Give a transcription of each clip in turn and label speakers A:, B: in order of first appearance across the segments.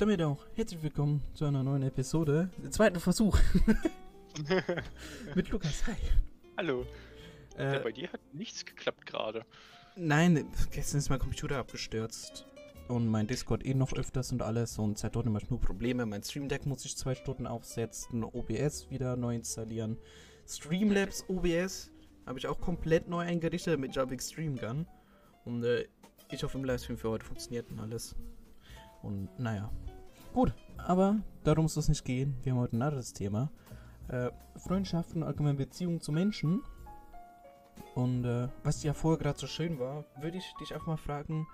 A: damit auch herzlich willkommen zu einer neuen Episode. Zweiten Versuch. Mit Lukas, hi.
B: Hallo.
A: Äh,
B: ja, bei dir hat nichts geklappt gerade.
A: nein, gestern ist mein Computer abgestürzt. Und mein Discord eh noch öfters und alles. Und seitdem immer nur Probleme. Mein Stream Deck muss ich zwei Stunden aufsetzen. OBS wieder neu installieren. Streamlabs OBS habe ich auch komplett neu eingerichtet, ich auch streamen kann. Und äh, ich hoffe, im Livestream für heute funktioniert und alles. Und naja. Gut, aber darum soll es nicht gehen. Wir haben heute ein anderes Thema. Äh, Freundschaften, allgemein Beziehungen zu Menschen. Und äh, was ja vorher gerade so schön war, würde ich dich einfach mal fragen,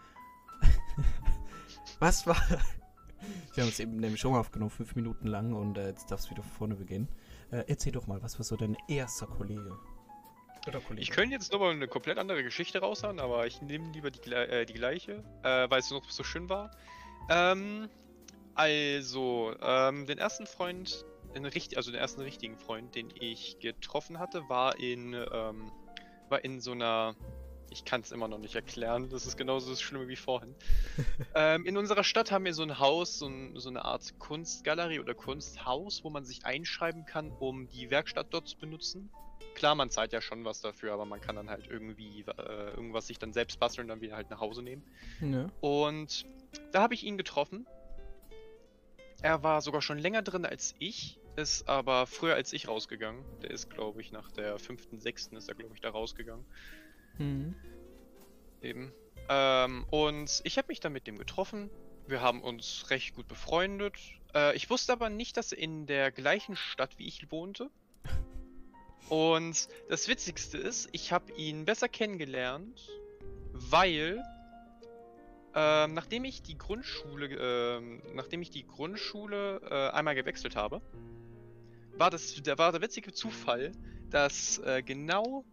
A: was war... Wir haben es eben nämlich schon aufgenommen, fünf Minuten lang, und äh, jetzt darfst du wieder von vorne beginnen. Äh, erzähl doch mal, was war so dein erster Kollege? Oder Kollege?
B: Ich könnte jetzt nochmal eine komplett andere Geschichte raushauen, aber ich nehme lieber die, äh, die gleiche, äh, weil es noch so schön war. Ähm, also, ähm, den ersten Freund, den richt- also den ersten richtigen Freund, den ich getroffen hatte, war in, ähm, war in so einer, ich kann es immer noch nicht erklären, das ist genauso das Schlimme wie vorhin. ähm, in unserer Stadt haben wir so ein Haus, so, ein, so eine Art Kunstgalerie oder Kunsthaus, wo man sich einschreiben kann, um die Werkstatt dort zu benutzen. Klar, man zahlt ja schon was dafür, aber man kann dann halt irgendwie äh, irgendwas sich dann selbst basteln und dann wieder halt nach Hause nehmen.
A: Ja.
B: Und da habe ich ihn getroffen. Er war sogar schon länger drin als ich, ist aber früher als ich rausgegangen. Der ist, glaube ich, nach der fünften, sechsten ist er, glaube ich, da rausgegangen.
A: Mhm.
B: Eben. Ähm, und ich habe mich dann mit dem getroffen. Wir haben uns recht gut befreundet. Äh, ich wusste aber nicht, dass er in der gleichen Stadt wie ich wohnte. Und das Witzigste ist, ich habe ihn besser kennengelernt, weil ähm, nachdem ich die Grundschule, ähm, nachdem ich die Grundschule äh, einmal gewechselt habe, war das, da war der witzige Zufall, dass äh, genau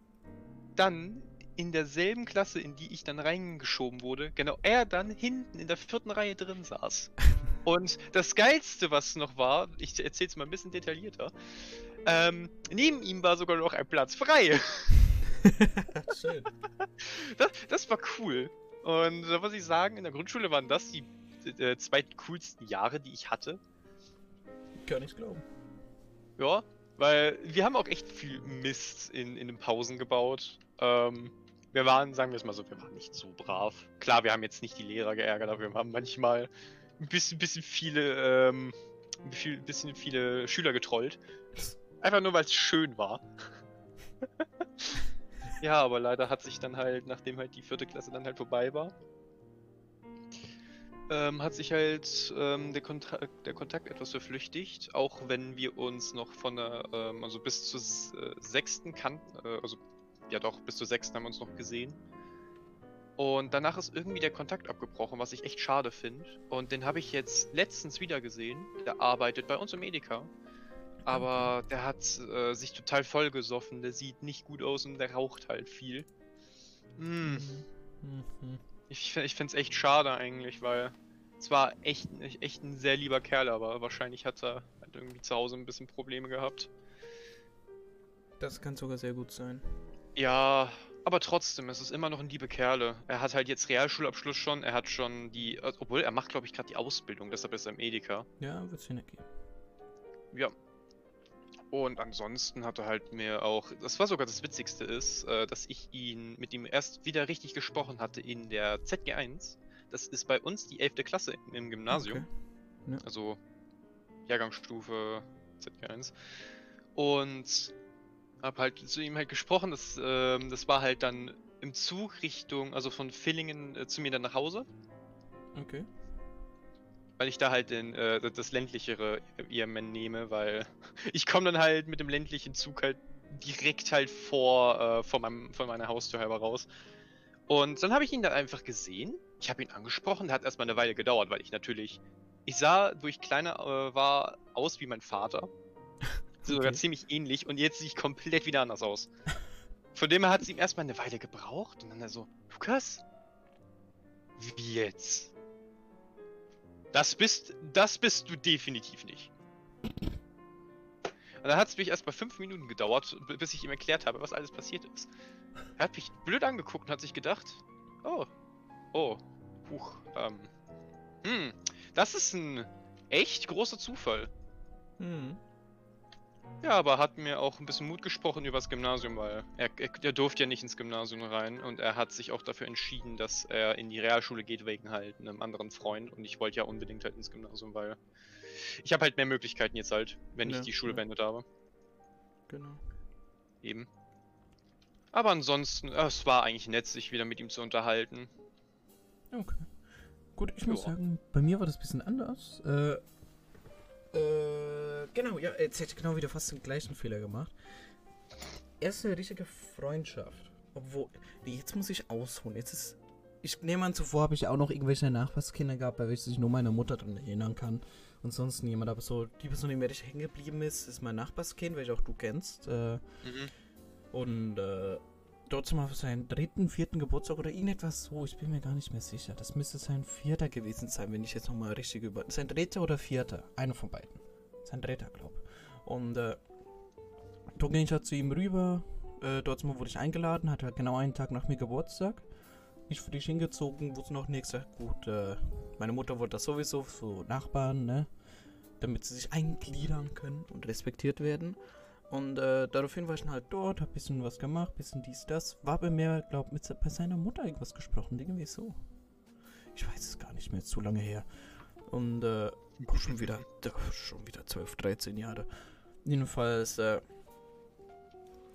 B: dann in derselben Klasse, in die ich dann reingeschoben wurde, genau er dann hinten in der vierten Reihe drin saß. Und das Geilste, was noch war, ich erzähle es mal ein bisschen detaillierter, ähm, neben ihm war sogar noch ein Platz frei.
A: Schön.
B: Das, das war cool. Und da muss ich sagen, in der Grundschule waren das die äh, zwei coolsten Jahre, die ich hatte.
A: Kann ich glauben.
B: Ja, weil wir haben auch echt viel Mist in, in den Pausen gebaut. Ähm, wir waren, sagen wir es mal so, wir waren nicht so brav. Klar, wir haben jetzt nicht die Lehrer geärgert, aber wir haben manchmal ein bisschen, bisschen viele, ähm, viel, bisschen viele Schüler getrollt. Einfach nur, weil es schön war. ja, aber leider hat sich dann halt, nachdem halt die vierte Klasse dann halt vorbei war, ähm, hat sich halt ähm, der, Kontakt, der Kontakt etwas verflüchtigt, auch wenn wir uns noch von der, ähm, also bis zur äh, sechsten kannten, äh, also ja doch, bis zur sechsten haben wir uns noch gesehen. Und danach ist irgendwie der Kontakt abgebrochen, was ich echt schade finde. Und den habe ich jetzt letztens wieder gesehen. Der arbeitet bei uns im Edeka. Aber der hat äh, sich total vollgesoffen, der sieht nicht gut aus und der raucht halt viel. Hm.
A: Mhm.
B: Ich, ich finde es echt schade eigentlich, weil es war echt, echt ein sehr lieber Kerl, aber wahrscheinlich hat er halt irgendwie zu Hause ein bisschen Probleme gehabt.
A: Das kann sogar sehr gut sein.
B: Ja, aber trotzdem, es ist immer noch ein liebe Kerle. Er hat halt jetzt Realschulabschluss schon, er hat schon die, äh, obwohl er macht glaube ich gerade die Ausbildung, deshalb ist er im Edeka.
A: Ja, wird Sinn ergeben.
B: Ja. Und ansonsten hat er halt mir auch, das war sogar das Witzigste ist, äh, dass ich ihn mit ihm erst wieder richtig gesprochen hatte in der ZG1. Das ist bei uns die 11. Klasse im, Gymnasium.
A: Okay.
B: Also Jahrgangsstufe ZG1. Und hab halt zu ihm halt gesprochen, das, ähm, das war halt dann im Zug Richtung, also von Villingen äh, zu mir dann nach Hause,
A: Okay.
B: Weil ich da halt den, äh, das ländlichere IMN nehme, weil ich komme dann halt mit dem ländlichen Zug halt direkt halt vor, äh, vor, meinem, vor meiner Haustür halber raus. Und dann habe ich ihn dann einfach gesehen. Ich habe ihn angesprochen, hat erstmal eine Weile gedauert, weil ich natürlich. Ich sah, wo ich kleiner äh, war, aus wie mein Vater. Sogar
A: Okay.
B: ziemlich ähnlich und jetzt sehe ich komplett wieder anders aus. Von dem her hat es ihm erstmal eine Weile gebraucht und dann er so, Lukas? Wie jetzt? Das bist, das bist du definitiv nicht. Und dann hat es mich erst mal fünf Minuten gedauert, bis ich ihm erklärt habe, was alles passiert ist. Er hat mich blöd angeguckt und hat sich gedacht, oh, oh, huch, ähm, hm, das ist ein echt großer Zufall.
A: Hm.
B: Ja, aber hat mir auch ein bisschen Mut gesprochen übers Gymnasium, weil er, er, er durfte ja nicht ins Gymnasium rein und er hat sich auch dafür entschieden, dass er in die Realschule geht wegen halt einem anderen Freund und ich wollte ja unbedingt halt ins Gymnasium, weil ich habe halt mehr Möglichkeiten jetzt halt, wenn
A: Ja,
B: ich die Schule
A: ja.
B: beendet habe.
A: Genau.
B: Eben. Aber ansonsten, äh, es war eigentlich nett, sich wieder mit ihm zu unterhalten.
A: Okay. Gut, ich muss
B: Ja.
A: sagen, bei mir war das ein bisschen anders. Äh, äh, genau, ja, jetzt hätte ich genau wieder fast den gleichen Fehler gemacht. Erste richtige Freundschaft. Obwohl, nee, jetzt muss ich ausholen. Jetzt ist, ich nehme an, zuvor habe ich auch noch irgendwelche Nachbarskinder gehabt, bei welchen sich nur meine Mutter dran erinnern kann. Und sonst niemand. Aber so, die Person, die mir richtig hängen geblieben ist, ist mein Nachbarskind, welches auch du kennst. Äh,
B: Mhm.
A: und äh, dort mal für seinen dritten, vierten Geburtstag oder irgendetwas so, ich bin mir gar nicht mehr sicher. Das müsste sein vierter gewesen sein, wenn ich jetzt nochmal richtig über. Sein dritter oder vierter? Einer von beiden. Sein dritter, glaube Und äh, da ging ich halt zu ihm rüber. Äh, dort wurde ich eingeladen, hatte halt genau einen Tag nach mir Geburtstag. Ich frisch hingezogen, wusste noch nichts. Gut, äh, meine Mutter wollte das sowieso, so Nachbarn, ne? Damit sie sich eingliedern können und respektiert werden. Und äh, daraufhin war ich dann halt dort, hab bisschen was gemacht, bisschen dies, das. War bei mir, glaub mit bei seiner Mutter irgendwas gesprochen, irgendwie so. Ich weiß es gar nicht mehr, ist zu lange her. Und äh, schon wieder, schon wieder 12, 13 Jahre. Jedenfalls äh,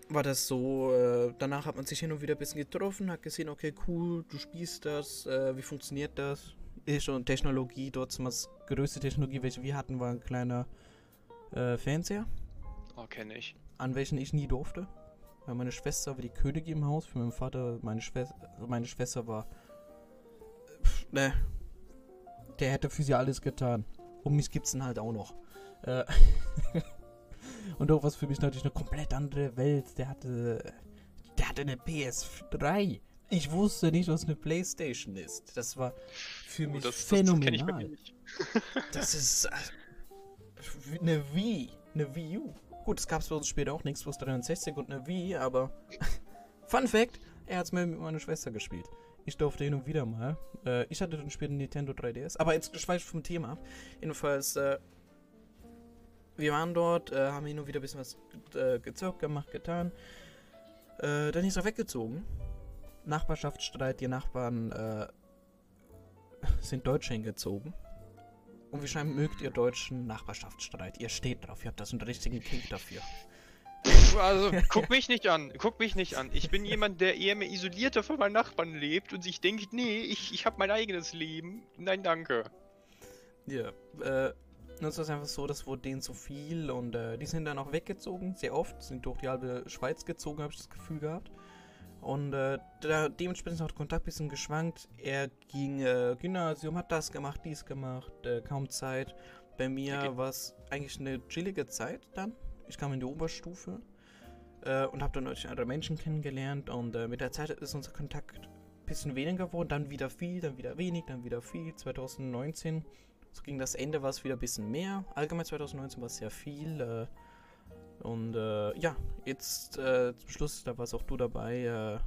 A: war das so, äh, danach hat man sich hin und wieder ein bisschen getroffen, hat gesehen, okay, cool, du spielst das, äh, wie funktioniert das? Ist schon Technologie, dort ist das größte Technologie, welche wir hatten, war ein kleiner äh, Fernseher
B: Oh, kenne ich.
A: an welchen ich nie durfte. Weil meine Schwester war die Königin im Haus, für meinen Vater, meine Schwester, meine Schwester war. Pff, ne. Der hätte für sie alles getan. Und mich gibt's dann halt auch noch. Äh, Und auch was für mich natürlich eine komplett andere Welt. Der hatte. Der hatte eine PS3. Ich wusste nicht, was eine Playstation ist. Das war für
B: Oh,
A: mich
B: das, das, das
A: phänomenal.
B: mir nicht.
A: Das ist äh, eine Wii, eine Wii U. Gut, es gab bei uns später auch nichts, bloß 63 und eine Wii, aber Fun Fact, er hat es mit meiner Schwester gespielt. Ich durfte hin und wieder mal. Äh, ich hatte dann später Nintendo 3DS, aber jetzt schweife vom Thema ab. Jedenfalls, äh, wir waren dort, äh, haben hin und wieder ein bisschen was äh, gezockt, gemacht, getan. Äh, dann ist er weggezogen. Nachbarschaftsstreit, die Nachbarn äh, sind Deutsche hingezogen. Und wie scheinbar mögt ihr deutschen Nachbarschaftsstreit. Ihr steht drauf, ihr habt das einen richtigen Kink dafür.
B: Also, guck mich nicht an. Guck mich nicht an. Ich bin jemand, der eher mehr isolierter von meinen Nachbarn lebt und sich denkt, nee, ich, ich habe mein eigenes Leben. Nein, danke.
A: Ja, äh, nun ist das einfach so, das wurde denen zu viel und äh, die sind dann auch weggezogen, sehr oft, sind durch die halbe Schweiz gezogen, habe ich das Gefühl gehabt. Und äh, da, dementsprechend der Kontakt ein bisschen geschwankt. Er ging äh, Gymnasium, hat das gemacht, dies gemacht, äh, kaum Zeit. Bei mir
B: Okay.
A: war es eigentlich eine chillige Zeit dann. Ich kam in die Oberstufe äh, und habe dann natürlich andere Menschen kennengelernt und äh, mit der Zeit ist unser Kontakt ein bisschen weniger geworden, dann wieder viel, dann wieder wenig, dann wieder viel. 2019 so gegen das Ende war es wieder ein bisschen mehr. Allgemein 2019 war es sehr viel. Äh, und äh, ja, jetzt äh, zum Schluss, da warst auch du dabei.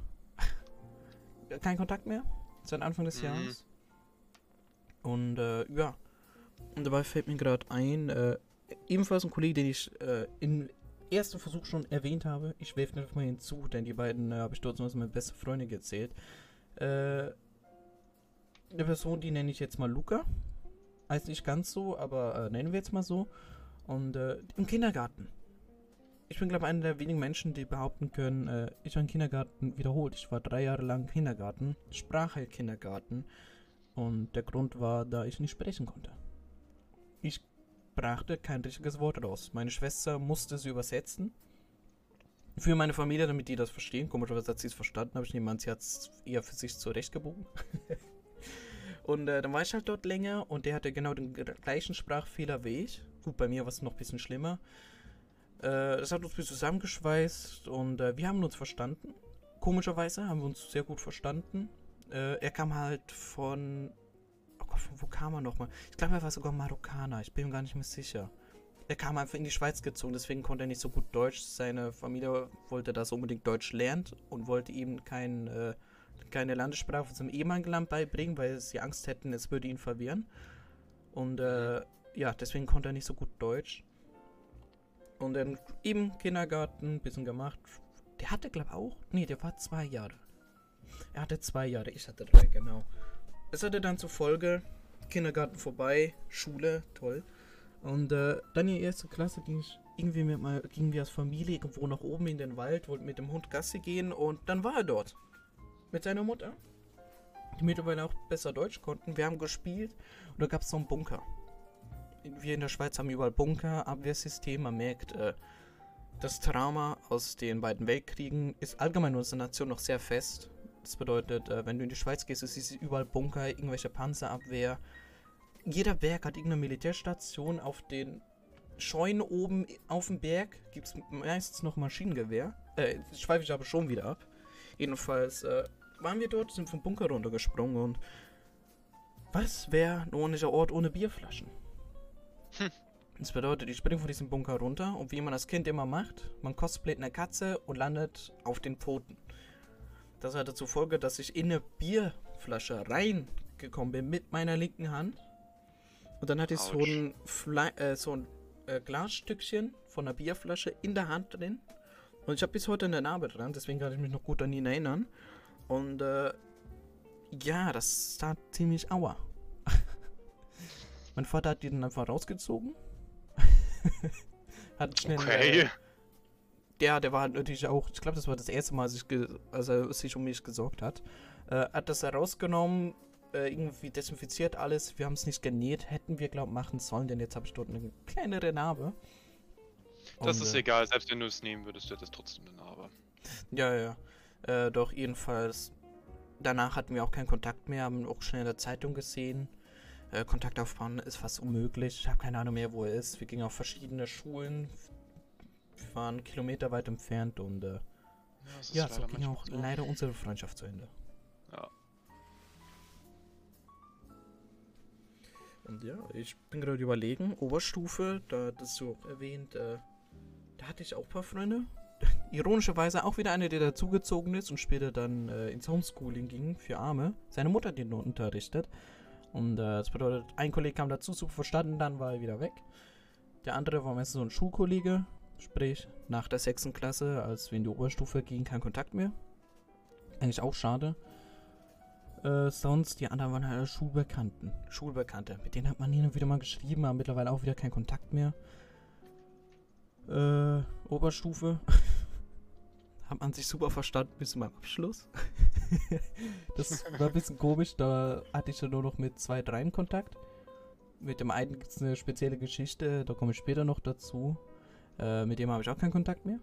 A: Äh, kein Kontakt mehr seit Anfang des
B: Mhm.
A: Jahres. Und ja, und dabei fällt mir gerade ein, ebenfalls ein Kollege, den ich äh, im ersten Versuch schon erwähnt habe. Ich werfe nicht mal hinzu, denn die beiden äh, habe ich dort als meine beste Freundin gezählt. Äh, eine Person, die nenne ich jetzt mal Luca. Heißt nicht ganz so, aber äh, nennen wir jetzt mal so. Und äh, im Kindergarten. Ich bin, glaube ich, einer der wenigen Menschen, die behaupten können, äh, ich war im Kindergarten wiederholt. Ich war drei Jahre lang Kindergarten, Sprachheilkindergarten. Und der Grund war, da ich nicht sprechen konnte. Ich brachte kein richtiges Wort raus. Meine Schwester musste sie übersetzen. Für meine Familie, damit die das verstehen. Komischerweise hat sie es verstanden, aber ich nehme an, sie hat es eher für sich zurechtgebogen. und äh, dann war ich halt dort länger und der hatte genau den gleichen Sprachfehler wie ich. Gut, bei mir war es noch ein bisschen schlimmer. Äh, das hat uns bisschen zusammengeschweißt und äh, wir haben uns verstanden. Komischerweise haben wir uns sehr gut verstanden. Äh, er kam halt von. Oh wo kam er nochmal? Ich glaube, er war sogar Marokkaner. Ich bin mir gar nicht mehr sicher. Er kam einfach in die Schweiz gezogen, deswegen konnte er nicht so gut Deutsch. Seine Familie wollte, dass er unbedingt Deutsch lernt und wollte ihm kein, äh, keine Landessprache von seinem beibringen, weil sie Angst hätten, es würde ihn verwirren. Und äh, ja, deswegen konnte er nicht so gut Deutsch. Und dann im Kindergarten ein bisschen gemacht. Der hatte, glaube ich, auch. Nee, der war zwei Jahre. Er hatte zwei Jahre, ich hatte drei, genau. Es hatte dann zur Folge, Kindergarten vorbei, Schule, toll. Und äh, dann in die erste Klasse ging ich irgendwie mit mal, gingen wir als Familie irgendwo nach oben in den Wald, wollten mit dem Hund Gassi gehen und dann war er dort. Mit seiner Mutter. Die mittlerweile auch besser Deutsch konnten. Wir haben gespielt und da gab es so einen Bunker. Wir in der Schweiz haben überall Bunker, Abwehrsystem. Man merkt, äh, das Trauma aus den beiden Weltkriegen ist allgemein in unserer Nation noch sehr fest. Das bedeutet, äh, wenn du in die Schweiz gehst, ist überall Bunker, irgendwelche Panzerabwehr. Jeder Berg hat irgendeine Militärstation. Auf den Scheunen oben auf dem Berg gibt es meistens noch Maschinengewehr. Äh, schweife ich aber schon wieder ab. Jedenfalls äh, waren wir dort, sind vom Bunker runtergesprungen und was wäre ein ordentlicher Ort ohne Bierflaschen? Hm. Das bedeutet, ich springe von diesem Bunker runter und wie man das Kind immer macht, man cosplayt eine Katze und landet auf den Pfoten. Das hatte zur Folge, dass ich in eine Bierflasche reingekommen bin mit meiner linken Hand. Und dann hatte ich so ein, Fle äh, so ein äh, Glasstückchen von einer Bierflasche in der Hand drin. Und ich habe bis heute eine Narbe dran, deswegen kann ich mich noch gut an ihn erinnern. Und äh, ja, das tat ziemlich aua. mein Vater hat die dann einfach rausgezogen. hat schnell. Okay. Äh, der, war natürlich auch, ich glaube, das war das erste Mal, als, als, er sich um mich gesorgt hat. Äh, hat das herausgenommen, äh, irgendwie desinfiziert alles. Wir haben es nicht genäht, hätten wir, glaube ich, machen sollen, denn jetzt habe ich dort eine kleinere Narbe.
B: Das Und, ist äh, egal, selbst wenn du es nehmen würdest, du hättest trotzdem eine Narbe.
A: Ja, ja. Äh, doch jedenfalls, danach hatten wir auch keinen Kontakt mehr, haben auch schnell in der Zeitung gesehen. Äh, Kontakt aufbauen ist fast unmöglich. Ich habe keine Ahnung mehr, wo er ist. Wir gingen auf verschiedene Schulen. Wir waren Kilometer weit entfernt und äh, ja, ja so ging auch so. leider unsere Freundschaft zu Ende. Ja. Und ja, ich bin gerade überlegen, Oberstufe, da das so erwähnt, äh, da hatte ich auch ein paar Freunde ironischerweise auch wieder einer, der dazugezogen ist und später dann äh, ins Homeschooling ging für Arme. Seine Mutter hat ihn unterrichtet. Und äh, das bedeutet, ein Kollege kam dazu, super verstanden, dann war er wieder weg. Der andere war meistens so ein Schulkollege, sprich nach der sechsten Klasse, als wir in die Oberstufe gingen, kein Kontakt mehr. Eigentlich auch schade. Äh, sonst, die anderen waren halt Schulbekannten. Schulbekannte. Mit denen hat man hin und wieder mal geschrieben, aber mittlerweile auch wieder keinen Kontakt mehr. Äh, Oberstufe. hat man sich super verstanden bis zum Abschluss. das war ein bisschen komisch, da hatte ich ja nur noch mit zwei, dreien Kontakt. Mit dem einen gibt es eine spezielle Geschichte, da komme ich später noch dazu. Äh, mit dem habe ich auch keinen Kontakt mehr.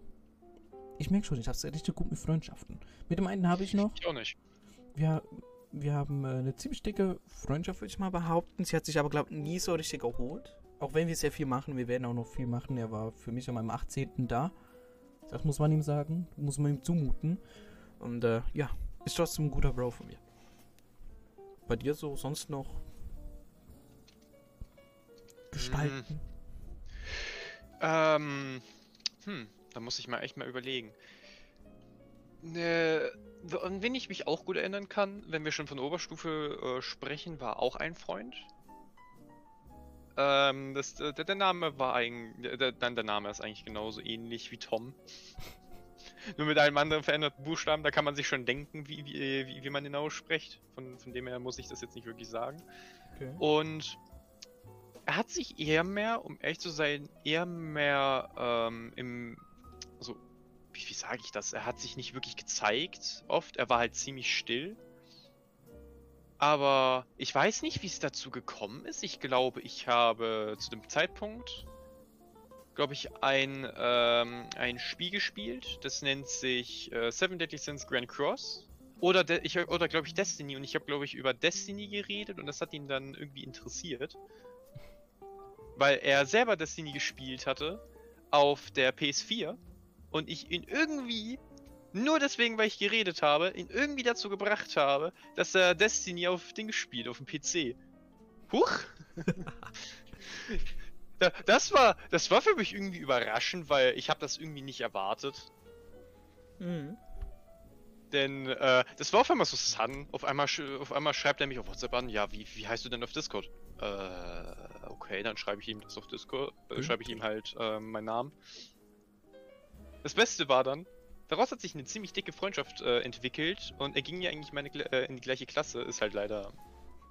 A: Ich merke schon, ich habe es richtig gut mit Freundschaften. Mit dem einen habe ich noch.
B: Ich auch nicht.
A: Wir, wir haben äh, eine ziemlich dicke Freundschaft, würde ich mal behaupten. Sie hat sich aber, glaube ich, nie so richtig erholt. Auch wenn wir sehr viel machen, wir werden auch noch viel machen. Er war für mich an meinem 18. da. Das muss man ihm sagen, muss man ihm zumuten. Und äh, ja, ist trotzdem ein guter Bro von mir. Bei dir so sonst noch gestalten? Hm.
B: Ähm, hm, da muss ich mal echt mal überlegen. Ne, an wen ich mich auch gut erinnern kann, wenn wir schon von Oberstufe äh, sprechen, war auch ein Freund. Ähm, das, der, der, Name war eigentlich, der, der, der Name ist eigentlich genauso ähnlich wie Tom. Nur mit einem anderen veränderten Buchstaben, da kann man sich schon denken, wie, wie, wie, wie man ihn ausspricht. Von, von dem her muss ich das jetzt nicht wirklich sagen. Okay. Und er hat sich eher mehr, um ehrlich zu sein, eher mehr ähm, im. Also, wie, wie sage ich das? Er hat sich nicht wirklich gezeigt, oft. Er war halt ziemlich still. Aber ich weiß nicht, wie es dazu gekommen ist. Ich glaube, ich habe zu dem Zeitpunkt, glaube ich, ein, ähm, ein Spiel gespielt. Das nennt sich äh, Seven Deadly Sins Grand Cross. Oder, ich, oder glaube ich, Destiny. Und ich habe, glaube ich, über Destiny geredet und das hat ihn dann irgendwie interessiert. Weil er selber Destiny gespielt hatte auf der PS4 und ich ihn irgendwie nur deswegen, weil ich geredet habe, ihn irgendwie dazu gebracht habe, dass er Destiny auf Ding spielt, auf dem PC. Huch! das war, das war für mich irgendwie überraschend, weil ich habe das irgendwie nicht erwartet. Mhm. Denn äh, das war auf einmal so Sun. Auf einmal, auf einmal schreibt er mich auf WhatsApp an, ja, wie, wie heißt du denn auf Discord? Äh, okay, dann schreibe ich ihm das auf Discord, äh, mhm. schreibe ich ihm halt äh, meinen Namen. Das Beste war dann, daraus hat sich eine ziemlich dicke Freundschaft äh, entwickelt und er ging ja eigentlich meine, äh, in die gleiche Klasse, ist halt leider,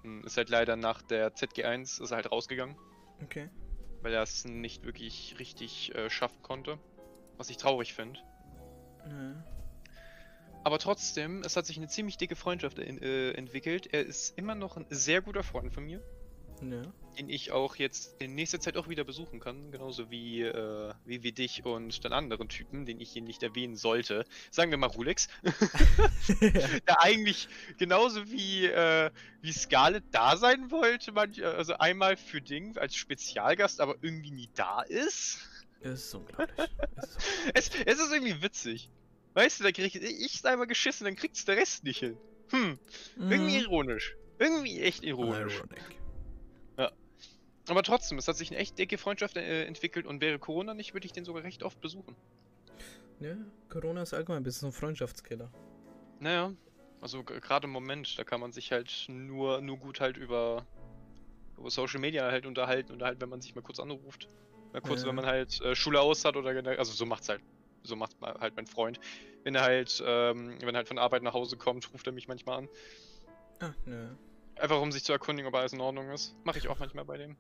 B: hm, ist halt leider nach der ZG1 ist er halt rausgegangen.
A: Okay.
B: Weil er es nicht wirklich richtig äh, schaffen konnte. Was ich traurig finde. Ja. Aber trotzdem, es hat sich eine ziemlich dicke Freundschaft in, äh, entwickelt. Er ist immer noch ein sehr guter Freund von mir. Ja. Den ich auch jetzt in nächster Zeit auch wieder besuchen kann. Genauso wie, äh, wie, wie dich und dann anderen Typen, den ich hier nicht erwähnen sollte. Sagen wir mal Rulex. Der eigentlich genauso wie, äh, wie Scarlett da sein wollte. Manch, also einmal für Ding als Spezialgast, aber irgendwie nie da ist.
A: Es ist unglaublich.
B: es, ist es, es ist irgendwie witzig. Weißt du, da krieg ich, ich einmal geschissen, dann kriegt's der Rest nicht hin. Hm. Irgendwie ironisch. Irgendwie echt ironisch. Ironic. Aber trotzdem, es hat sich eine echt dicke Freundschaft äh, entwickelt und wäre Corona nicht, würde ich den sogar recht oft besuchen.
A: Ja, Corona ist allgemein ein bisschen so ein Freundschaftskiller.
B: Naja, also gerade im Moment, da kann man sich halt nur, nur gut halt über, über Social Media halt unterhalten und halt, wenn man sich mal kurz anruft. Mal kurz, ja. wenn man halt äh, Schule aus hat oder generell, also so macht's halt so macht halt mein Freund. Wenn er halt, ähm, wenn er halt von Arbeit nach Hause kommt, ruft er mich manchmal an.
A: Ah, nö.
B: Einfach um sich zu erkundigen, ob alles in Ordnung ist. Mache ich auch manchmal bei dem.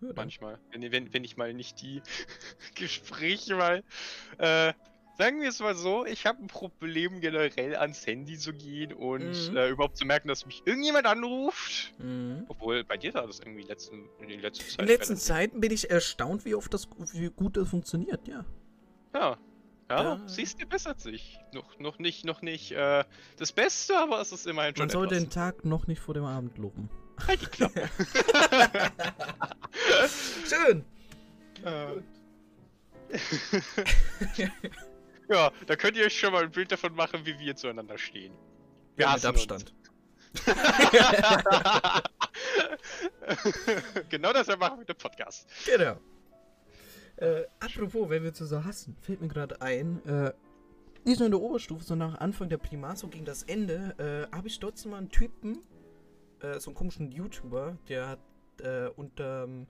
B: Ja, manchmal. Wenn, wenn, wenn ich mal nicht die Gespräche mal. Äh, sagen wir es mal so, ich habe ein Problem generell ans Handy zu gehen und mhm. äh, überhaupt zu merken, dass mich irgendjemand anruft. Mhm. Obwohl bei dir da das irgendwie letzten, in den letzten
A: Zeiten. In den letzten Zeiten bin ich erstaunt, wie oft das, wie gut das funktioniert, ja.
B: Ja, ja, da. siehst du, bessert sich. Noch, noch nicht, noch nicht äh, das Beste, aber es ist immerhin
A: schon Man soll den Tag noch nicht vor dem Abend loben.
B: Halt die Klappe.
A: Schön.
B: Äh. ja, da könnt ihr euch schon mal ein Bild davon machen, wie wir zueinander stehen.
A: Wir ja, mit Abstand.
B: genau das machen wir mit dem Podcast.
A: Genau. Äh, apropos, wenn wir zu so hassen, fällt mir gerade ein, äh, nicht nur in der Oberstufe, sondern auch Anfang der Primar, so gegen das Ende, äh, habe ich dort mal einen Typen, äh, so einen komischen YouTuber, der hat äh, unter. Ähm,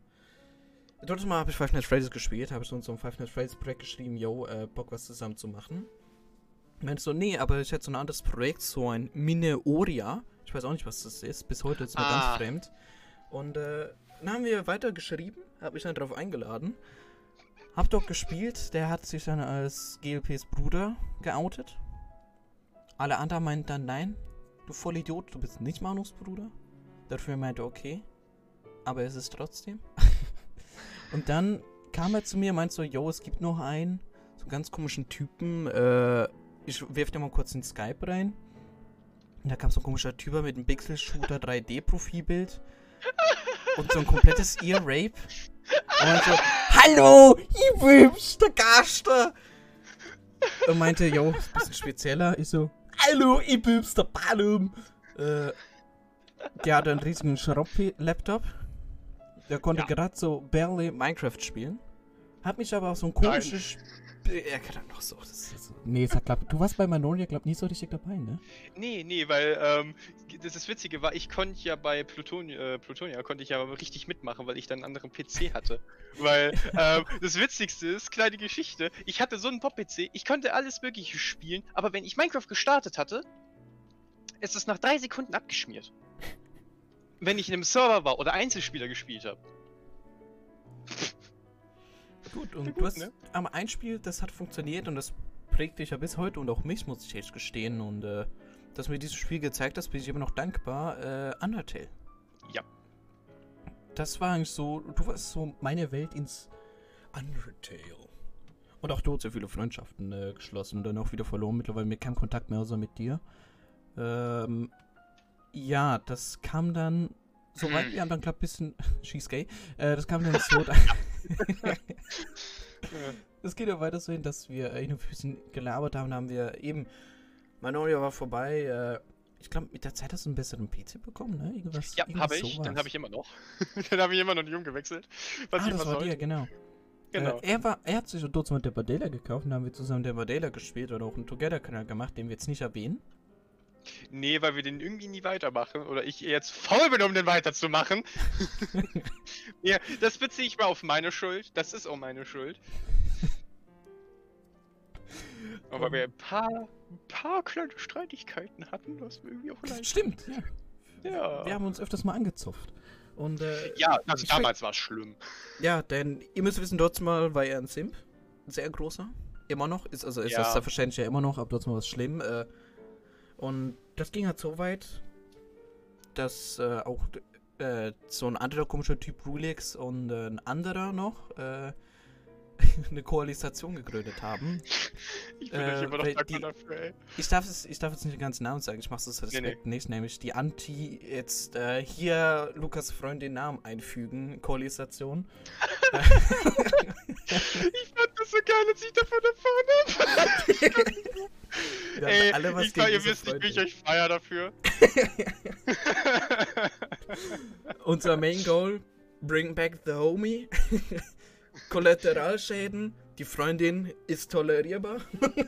A: dort mal habe ich Five Nights Freddy's gespielt, habe ich so ein Five Nights Freddy's Projekt geschrieben, yo, äh, Bock was zusammen zu machen. Meinte so, nee, aber ich hätte so ein anderes Projekt, so ein Mineoria. Ich weiß auch nicht, was das ist. Bis heute ist mir ah. ganz fremd. Und äh, dann haben wir weiter geschrieben, habe mich dann darauf eingeladen. Hab dort gespielt, der hat sich dann als GLPs Bruder geoutet. Alle anderen meinten dann, nein, du Vollidiot, du bist nicht Manus Bruder. Dafür meinte, okay, aber es ist trotzdem. und dann kam er zu mir, meinte so, yo, es gibt noch einen, so einen ganz komischen Typen, äh, ich werf dir mal kurz in Skype rein. Und da kam so ein komischer Typ mit einem Pixel-Shooter 3D-Profilbild und so ein komplettes Ear-Rape. Und so, hallo, ich bin's, der Gaster. Und meinte, yo, ist ein bisschen spezieller. Ich so, hallo, ich bin's, der Ballum. Äh, der hat einen riesigen Schropp-Laptop. Der konnte ja. gerade so barely Minecraft spielen. Hat mich aber auf so ein komisches er kann dann noch so. Das, das, nee, es hat klappt. Du warst bei Manolia, glaub nie so richtig dabei, ne?
B: Nee, nee, weil ähm, das, das Witzige war, ich konnte ja bei Plutonia, äh, Plutonia konnte ich ja richtig mitmachen, weil ich dann einen anderen PC hatte. weil ähm, das Witzigste ist, kleine Geschichte, ich hatte so einen Pop-PC, ich konnte alles Mögliche spielen, aber wenn ich Minecraft gestartet hatte, ist es nach drei Sekunden abgeschmiert. wenn ich in einem Server war oder Einzelspieler gespielt habe.
A: Gut, und gut, du hast ne? am Einspiel, das hat funktioniert und das prägt dich ja bis heute und auch mich, muss ich echt gestehen. Und äh, dass mir dieses Spiel gezeigt hast, bin ich immer noch dankbar. Äh, Undertale.
B: Ja.
A: Das war eigentlich so, du warst so meine Welt ins Undertale. Und auch dort sehr viele Freundschaften äh, geschlossen und dann auch wieder verloren. Mittlerweile mir kein Kontakt mehr außer mit dir. Ähm, ja, das kam dann Soweit hm. wir haben dann klappt ein bisschen. She's gay. Äh, das kam dann so. Es geht ja weiter so hin, dass wir äh, ein bisschen gelabert haben. Da haben wir eben. Manolia war vorbei. Äh, ich glaube, mit der Zeit hast du einen besseren PC bekommen, ne?
B: Irgendwas, ja, habe ich. Sowas. Den habe ich immer noch. den habe ich immer noch nicht umgewechselt.
A: Was ah, das war dir, genau. Genau. Äh, er, war, er hat sich dort mit der Badela gekauft und dann haben wir zusammen der Badela gespielt oder auch einen Together-Kanal gemacht, den wir jetzt nicht erwähnen.
B: Nee, weil wir den irgendwie nie weitermachen. Oder ich jetzt faul bin, um den weiterzumachen. ja, das beziehe ich mal auf meine Schuld. Das ist auch meine Schuld. Aber um, wir ein paar, ein paar kleine Streitigkeiten hatten, das mir irgendwie auch
A: leid. Stimmt, ja. ja. Wir haben uns öfters mal angezupft. Und, äh,
B: ja, also damals war es schlimm.
A: Ja, denn ihr müsst wissen, dort mal war er ein Simp. Ein sehr großer. Immer noch. Ist, also ist ja. das selbstverständlich ja immer noch, aber dort mal was schlimm. Äh, und das ging halt so weit, dass äh, auch äh, so ein anderer komischer Typ Rulix und äh, ein anderer noch äh, eine Koalisation gegründet haben.
B: Ich bin äh, immer noch dankbar dafür, ey.
A: Ich darf, es, ich darf jetzt nicht den ganzen Namen sagen, ich mach's das Respekt nee, nee. nicht, nämlich die Anti, jetzt äh, hier Lukas Freund den Namen einfügen, Koalisation.
B: ich fand das so geil, als ich davon erfahren habe. Ey, alle was ich glaub, ihr wisst nicht, wie ich euch feier dafür.
A: Unser Main Goal, bring back the homie. Kollateralschäden, die Freundin ist tolerierbar.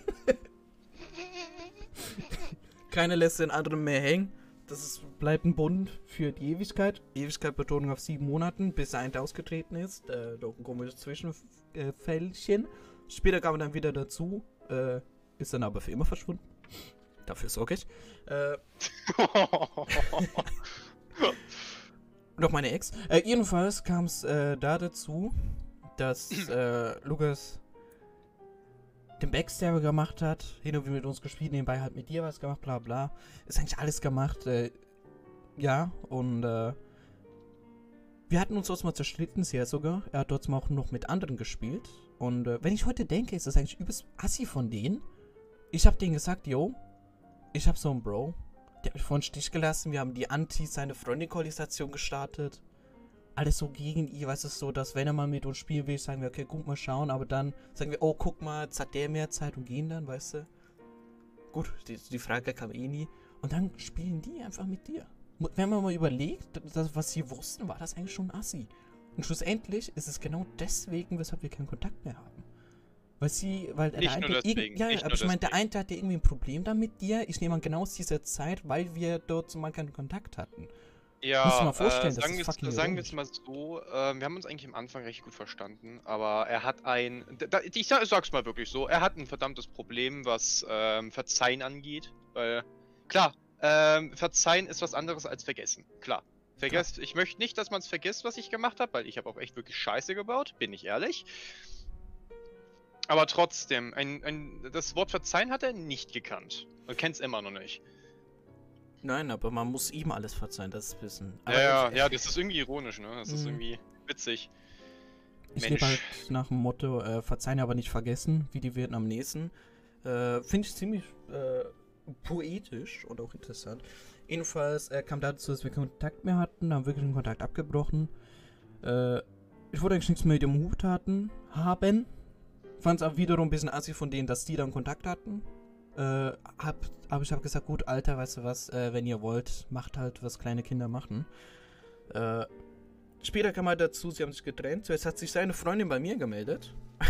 A: Keiner lässt den anderen mehr hängen. Das ist, bleibt ein Bund für die Ewigkeit. Ewigkeit Betonung auf sieben Monaten, bis er ausgetreten ist. Äh, doch ein komisches Zwischenfällchen. Später kam dann wieder dazu. Äh, ist dann aber für immer verschwunden. Dafür sorge ich. Äh, noch meine Ex. Äh, jedenfalls kam es äh, da dazu, dass äh, Lukas den Backstabber gemacht hat, hin und wieder mit uns gespielt, nebenbei halt mit dir was gemacht, bla bla. Ist eigentlich alles gemacht, äh, ja, und äh, wir hatten uns dort mal zerstritten, sehr sogar. Er hat dort mal auch noch mit anderen gespielt. Und äh, wenn ich heute denke, ist das eigentlich übelst assi von denen. Ich hab denen gesagt, yo, ich hab so einen Bro, der hat mich vorhin Stich gelassen. Wir haben die Anti seine Freundin-Koalisation gestartet alles so gegen ihn, weißt du, so, dass wenn er mal mit uns spielen will, sagen wir, okay, guck mal schauen, aber dann sagen wir, oh, guck mal, jetzt hat der mehr Zeit und gehen dann, weißt du. Gut, die, die Frage kam eh nie. Und dann spielen die einfach mit dir. Wenn man mal überlegt, das, was sie wussten, war das eigentlich schon assi. Und schlussendlich ist es genau deswegen, weshalb wir keinen Kontakt mehr haben. Weil sie, weil
B: nicht der eine, deswegen,
A: ja, aber ich meine, der eine hatte irgendwie ein Problem damit dir. Ich nehme an, genau aus dieser Zeit, weil wir dort mal keinen Kontakt hatten.
B: Ja, mal vorstellen, äh, sagen, das ist wir, sagen wir es mal so, äh, wir haben uns eigentlich am Anfang recht gut verstanden, aber er hat ein, da, ich sag, sag's mal wirklich so, er hat ein verdammtes Problem, was ähm, Verzeihen angeht, weil, klar, ähm, Verzeihen ist was anderes als vergessen, klar. Vergesst, ich möchte nicht, dass man es vergisst, was ich gemacht habe, weil ich habe auch echt wirklich Scheiße gebaut, bin ich ehrlich. Aber trotzdem, ein, ein, das Wort Verzeihen hat er nicht gekannt. Und kennt es immer noch nicht.
A: Nein, aber man muss ihm alles verzeihen, das ist Wissen.
B: Aber ja, ja, ja, das ist irgendwie ironisch, ne? Das ist mhm. irgendwie witzig.
A: Ich lebe halt nach dem Motto, äh, verzeihen, aber nicht vergessen, wie die Vietnamesen. Äh, Finde ich ziemlich äh, poetisch und auch interessant. Jedenfalls äh, kam dazu, dass wir keinen Kontakt mehr hatten, haben wirklich den Kontakt abgebrochen. Äh, ich wollte eigentlich nichts mehr mit dem Hut hatten, haben. Fand es auch wiederum ein bisschen assi von denen, dass die dann Kontakt hatten äh, hab, hab ich hab gesagt, gut, Alter, weißt du was, äh, wenn ihr wollt, macht halt, was kleine Kinder machen. Äh, später kam er dazu, sie haben sich getrennt. Zuerst hat sich seine Freundin bei mir gemeldet.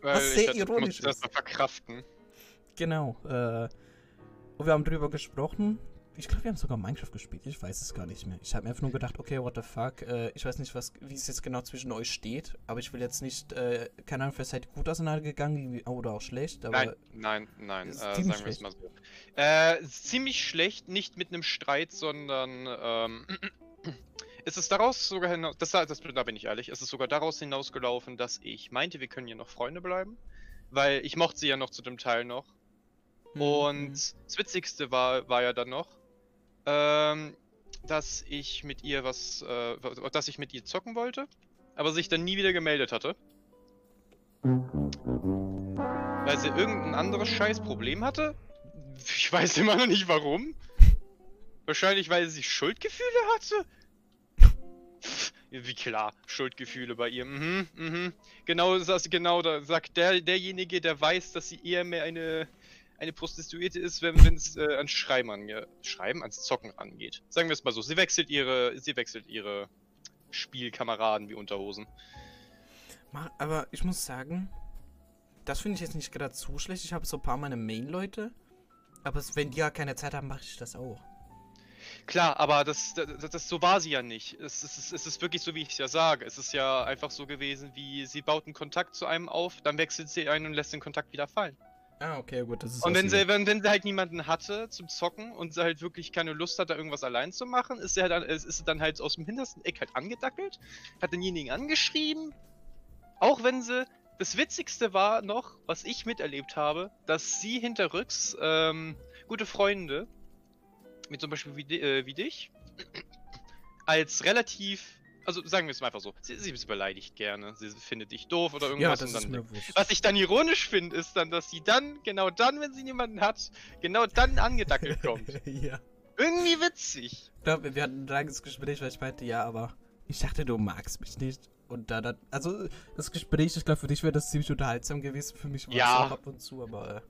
B: Weil was sehr ironisch ist. Das verkraften.
A: Genau. Äh, und wir haben drüber gesprochen. Ich glaube, wir haben sogar Minecraft gespielt. Ich weiß es gar nicht mehr. Ich habe mir einfach nur gedacht, okay, what the fuck. Äh, ich weiß nicht, was, wie es jetzt genau zwischen euch steht. Aber ich will jetzt nicht, äh, keine Ahnung, vielleicht seid ihr gut auseinandergegangen oder auch schlecht.
B: nein, nein, nein. Äh, sagen wir es mal so. Äh, ziemlich schlecht, nicht mit einem Streit, sondern ähm, ist es daraus sogar hinaus, das, das, da bin ich ehrlich, ist es sogar daraus hinausgelaufen, dass ich meinte, wir können hier noch Freunde bleiben. Weil ich mochte sie ja noch zu dem Teil noch. Mhm. Und mhm. das Witzigste war, war ja dann noch, ähm, dass ich mit ihr was, äh, dass ich mit ihr zocken wollte, aber sich dann nie wieder gemeldet hatte. Weil sie irgendein anderes Scheißproblem hatte. Ich weiß immer noch nicht warum. Wahrscheinlich, weil sie Schuldgefühle hatte. Wie klar, Schuldgefühle bei ihr. Mhm, mhm. Genau, das, genau, da sagt der, derjenige, der weiß, dass sie eher mehr eine eine Prostituierte ist, wenn es äh, an Schreiben, an, Schreiben, ans Zocken angeht. Sagen wir es mal so. Sie wechselt ihre, sie wechselt ihre Spielkameraden wie Unterhosen.
A: Aber ich muss sagen, das finde ich jetzt nicht gerade zu schlecht. Ich habe so ein paar meiner Main-Leute, Aber wenn die ja keine Zeit haben, mache ich das auch.
B: Klar, aber das, das, das, so war sie ja nicht. Es, es, ist- es ist wirklich so, wie ich es ja sage. Es ist ja einfach so gewesen, wie sie baut einen Kontakt zu einem auf, dann wechselt sie ein und lässt den Kontakt wieder fallen.
A: Ah, okay, gut, das ist
B: Und wenn sie, wenn, wenn sie halt niemanden hatte zum Zocken und sie halt wirklich keine Lust hat, da irgendwas allein zu machen, ist sie halt, ist sie dann halt aus dem hintersten Eck halt angedackelt, hat denjenigen angeschrieben, auch wenn sie, das Witzigste war noch, was ich miterlebt habe, dass sie hinterrücks ähm, gute Freunde, mit zum Beispiel wie, äh, wie dich, als relativ, also sagen wir es mal einfach so, sie, sie beleidigt gerne, sie findet dich doof oder
A: Ja,
B: irgendwas
A: das
B: und
A: ist mir wurscht.
B: was ich dann ironisch finde, ist dann, dass sie dann, genau dann, wenn sie niemanden hat, genau dann angedackelt kommt.
A: ja.
B: Irgendwie witzig.
A: Ich glaube, wir hatten ein langes Gespräch, weil ich meinte, ja, aber ich dachte, du magst mich nicht. Und da dann, also das Gespräch, ich glaube, für dich wäre das ziemlich unterhaltsam gewesen, für mich war
B: Ja.
A: es auch ab und zu, aber äh,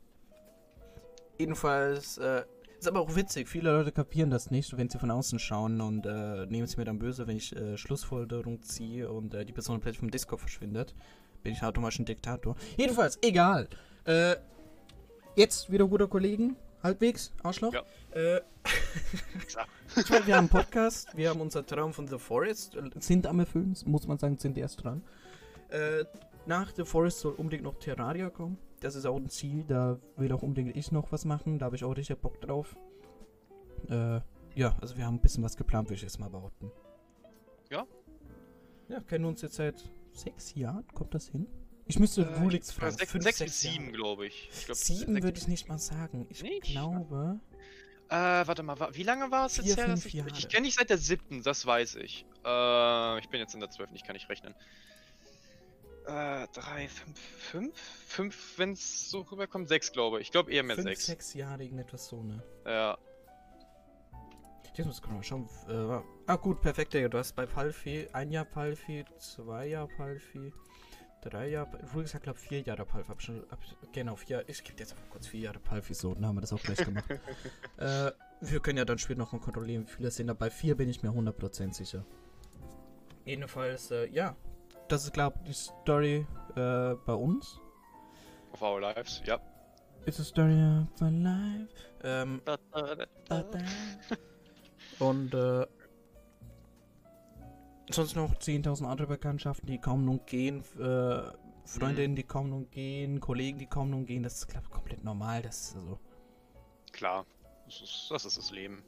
A: jedenfalls, äh, ist aber auch witzig, viele Leute kapieren das nicht, wenn sie von außen schauen und äh, nehmen es mir dann böse, wenn ich äh, Schlussfolgerung ziehe und äh, die Person plötzlich vom Discord verschwindet. Bin ich automatisch ein Diktator. Jedenfalls, egal. Äh, jetzt wieder guter Kollegen, halbwegs, Arschloch.
B: Ja.
A: Äh, ich meine, wir haben einen Podcast, wir haben unseren Traum von The Forest, sind am Erfüllen, muss man sagen, sind erst dran. Äh, nach The Forest soll unbedingt noch Terraria kommen. Das ist auch ein Ziel, da will auch unbedingt ich noch was machen, da habe ich auch richtig Bock drauf. Äh, ja, also wir haben ein bisschen was geplant, würde ich jetzt mal behaupten.
B: Ja.
A: Ja, kennen uns jetzt seit sechs Jahren, kommt das hin? Ich müsste
B: Äh,
A: Rulix fragen.
B: sechs,
A: Fünf,
B: sechs
A: sechs
B: bis sieben, glaube ich. ich glaub,
A: Sieben würde ich nicht mal sagen. Ich
B: Nicht?
A: glaube.
B: Äh, warte mal, wie lange war es jetzt her? ich ich kenne dich seit der siebten, das weiß ich. Äh, ich bin jetzt in der zwölften, ich kann nicht rechnen. Äh, drei, fünf, fünf? Fünf, wenn es so rüberkommt? Sechs, glaube ich. Ich glaube eher mehr
A: fünf,
B: sechs.
A: sechs Jahre, irgendetwas so, ne?
B: Ja.
A: Jetzt muss ich mal schauen. Äh, ah, gut, perfekt, Digga. Du hast bei Palfi ein Jahr Palfi, zwei Jahre Palfi, drei Jahre. Rulix hat, glaube ich, vier Jahre Palfi. Hab schon, hab, genau, vier. Ich gebe jetzt einfach kurz vier Jahre Palfi so. Dann haben wir das auch gleich gemacht. äh, wir können ja dann später noch mal kontrollieren, wie viele es sind. Aber bei vier bin ich mir 100% sicher. Jedenfalls, äh, ja. Das ist, glaube ich, die Story äh, bei uns.
B: Of Our Lives, ja.
A: It's a story of my life. Ähm, Und äh, sonst noch 10.000 andere Bekanntschaften, die kommen und gehen, äh, Freundinnen, die kommen und gehen, Kollegen, die kommen und gehen. Das ist, glaube ich, komplett normal. Das ist also.
B: Klar. Das ist, das ist das Leben.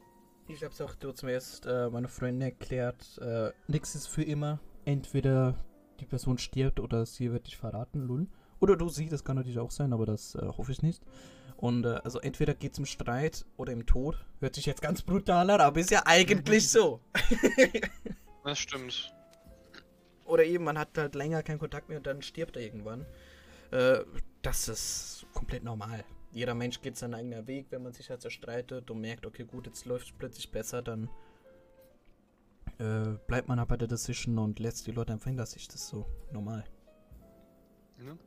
A: Ich habe es auch du zuerst äh, meine Freundin erklärt. Äh, Nichts ist für immer. Entweder die Person stirbt oder sie wird dich verraten, lull. Oder du sie, das kann natürlich auch sein, aber das äh, hoffe ich nicht. Und äh, also entweder geht es im Streit oder im Tod. Hört sich jetzt ganz brutal an, aber ist ja eigentlich so.
B: Das stimmt.
A: Oder eben, man hat halt länger keinen Kontakt mehr und dann stirbt er irgendwann. Äh, das ist komplett normal. Jeder Mensch geht seinen eigenen Weg, wenn man sich halt zerstreitet und merkt, okay, gut, jetzt läuft es plötzlich besser, dann äh, bleibt man halt bei der Decision und lässt die Leute einfach hinter sich. Das so normal.
B: Ne?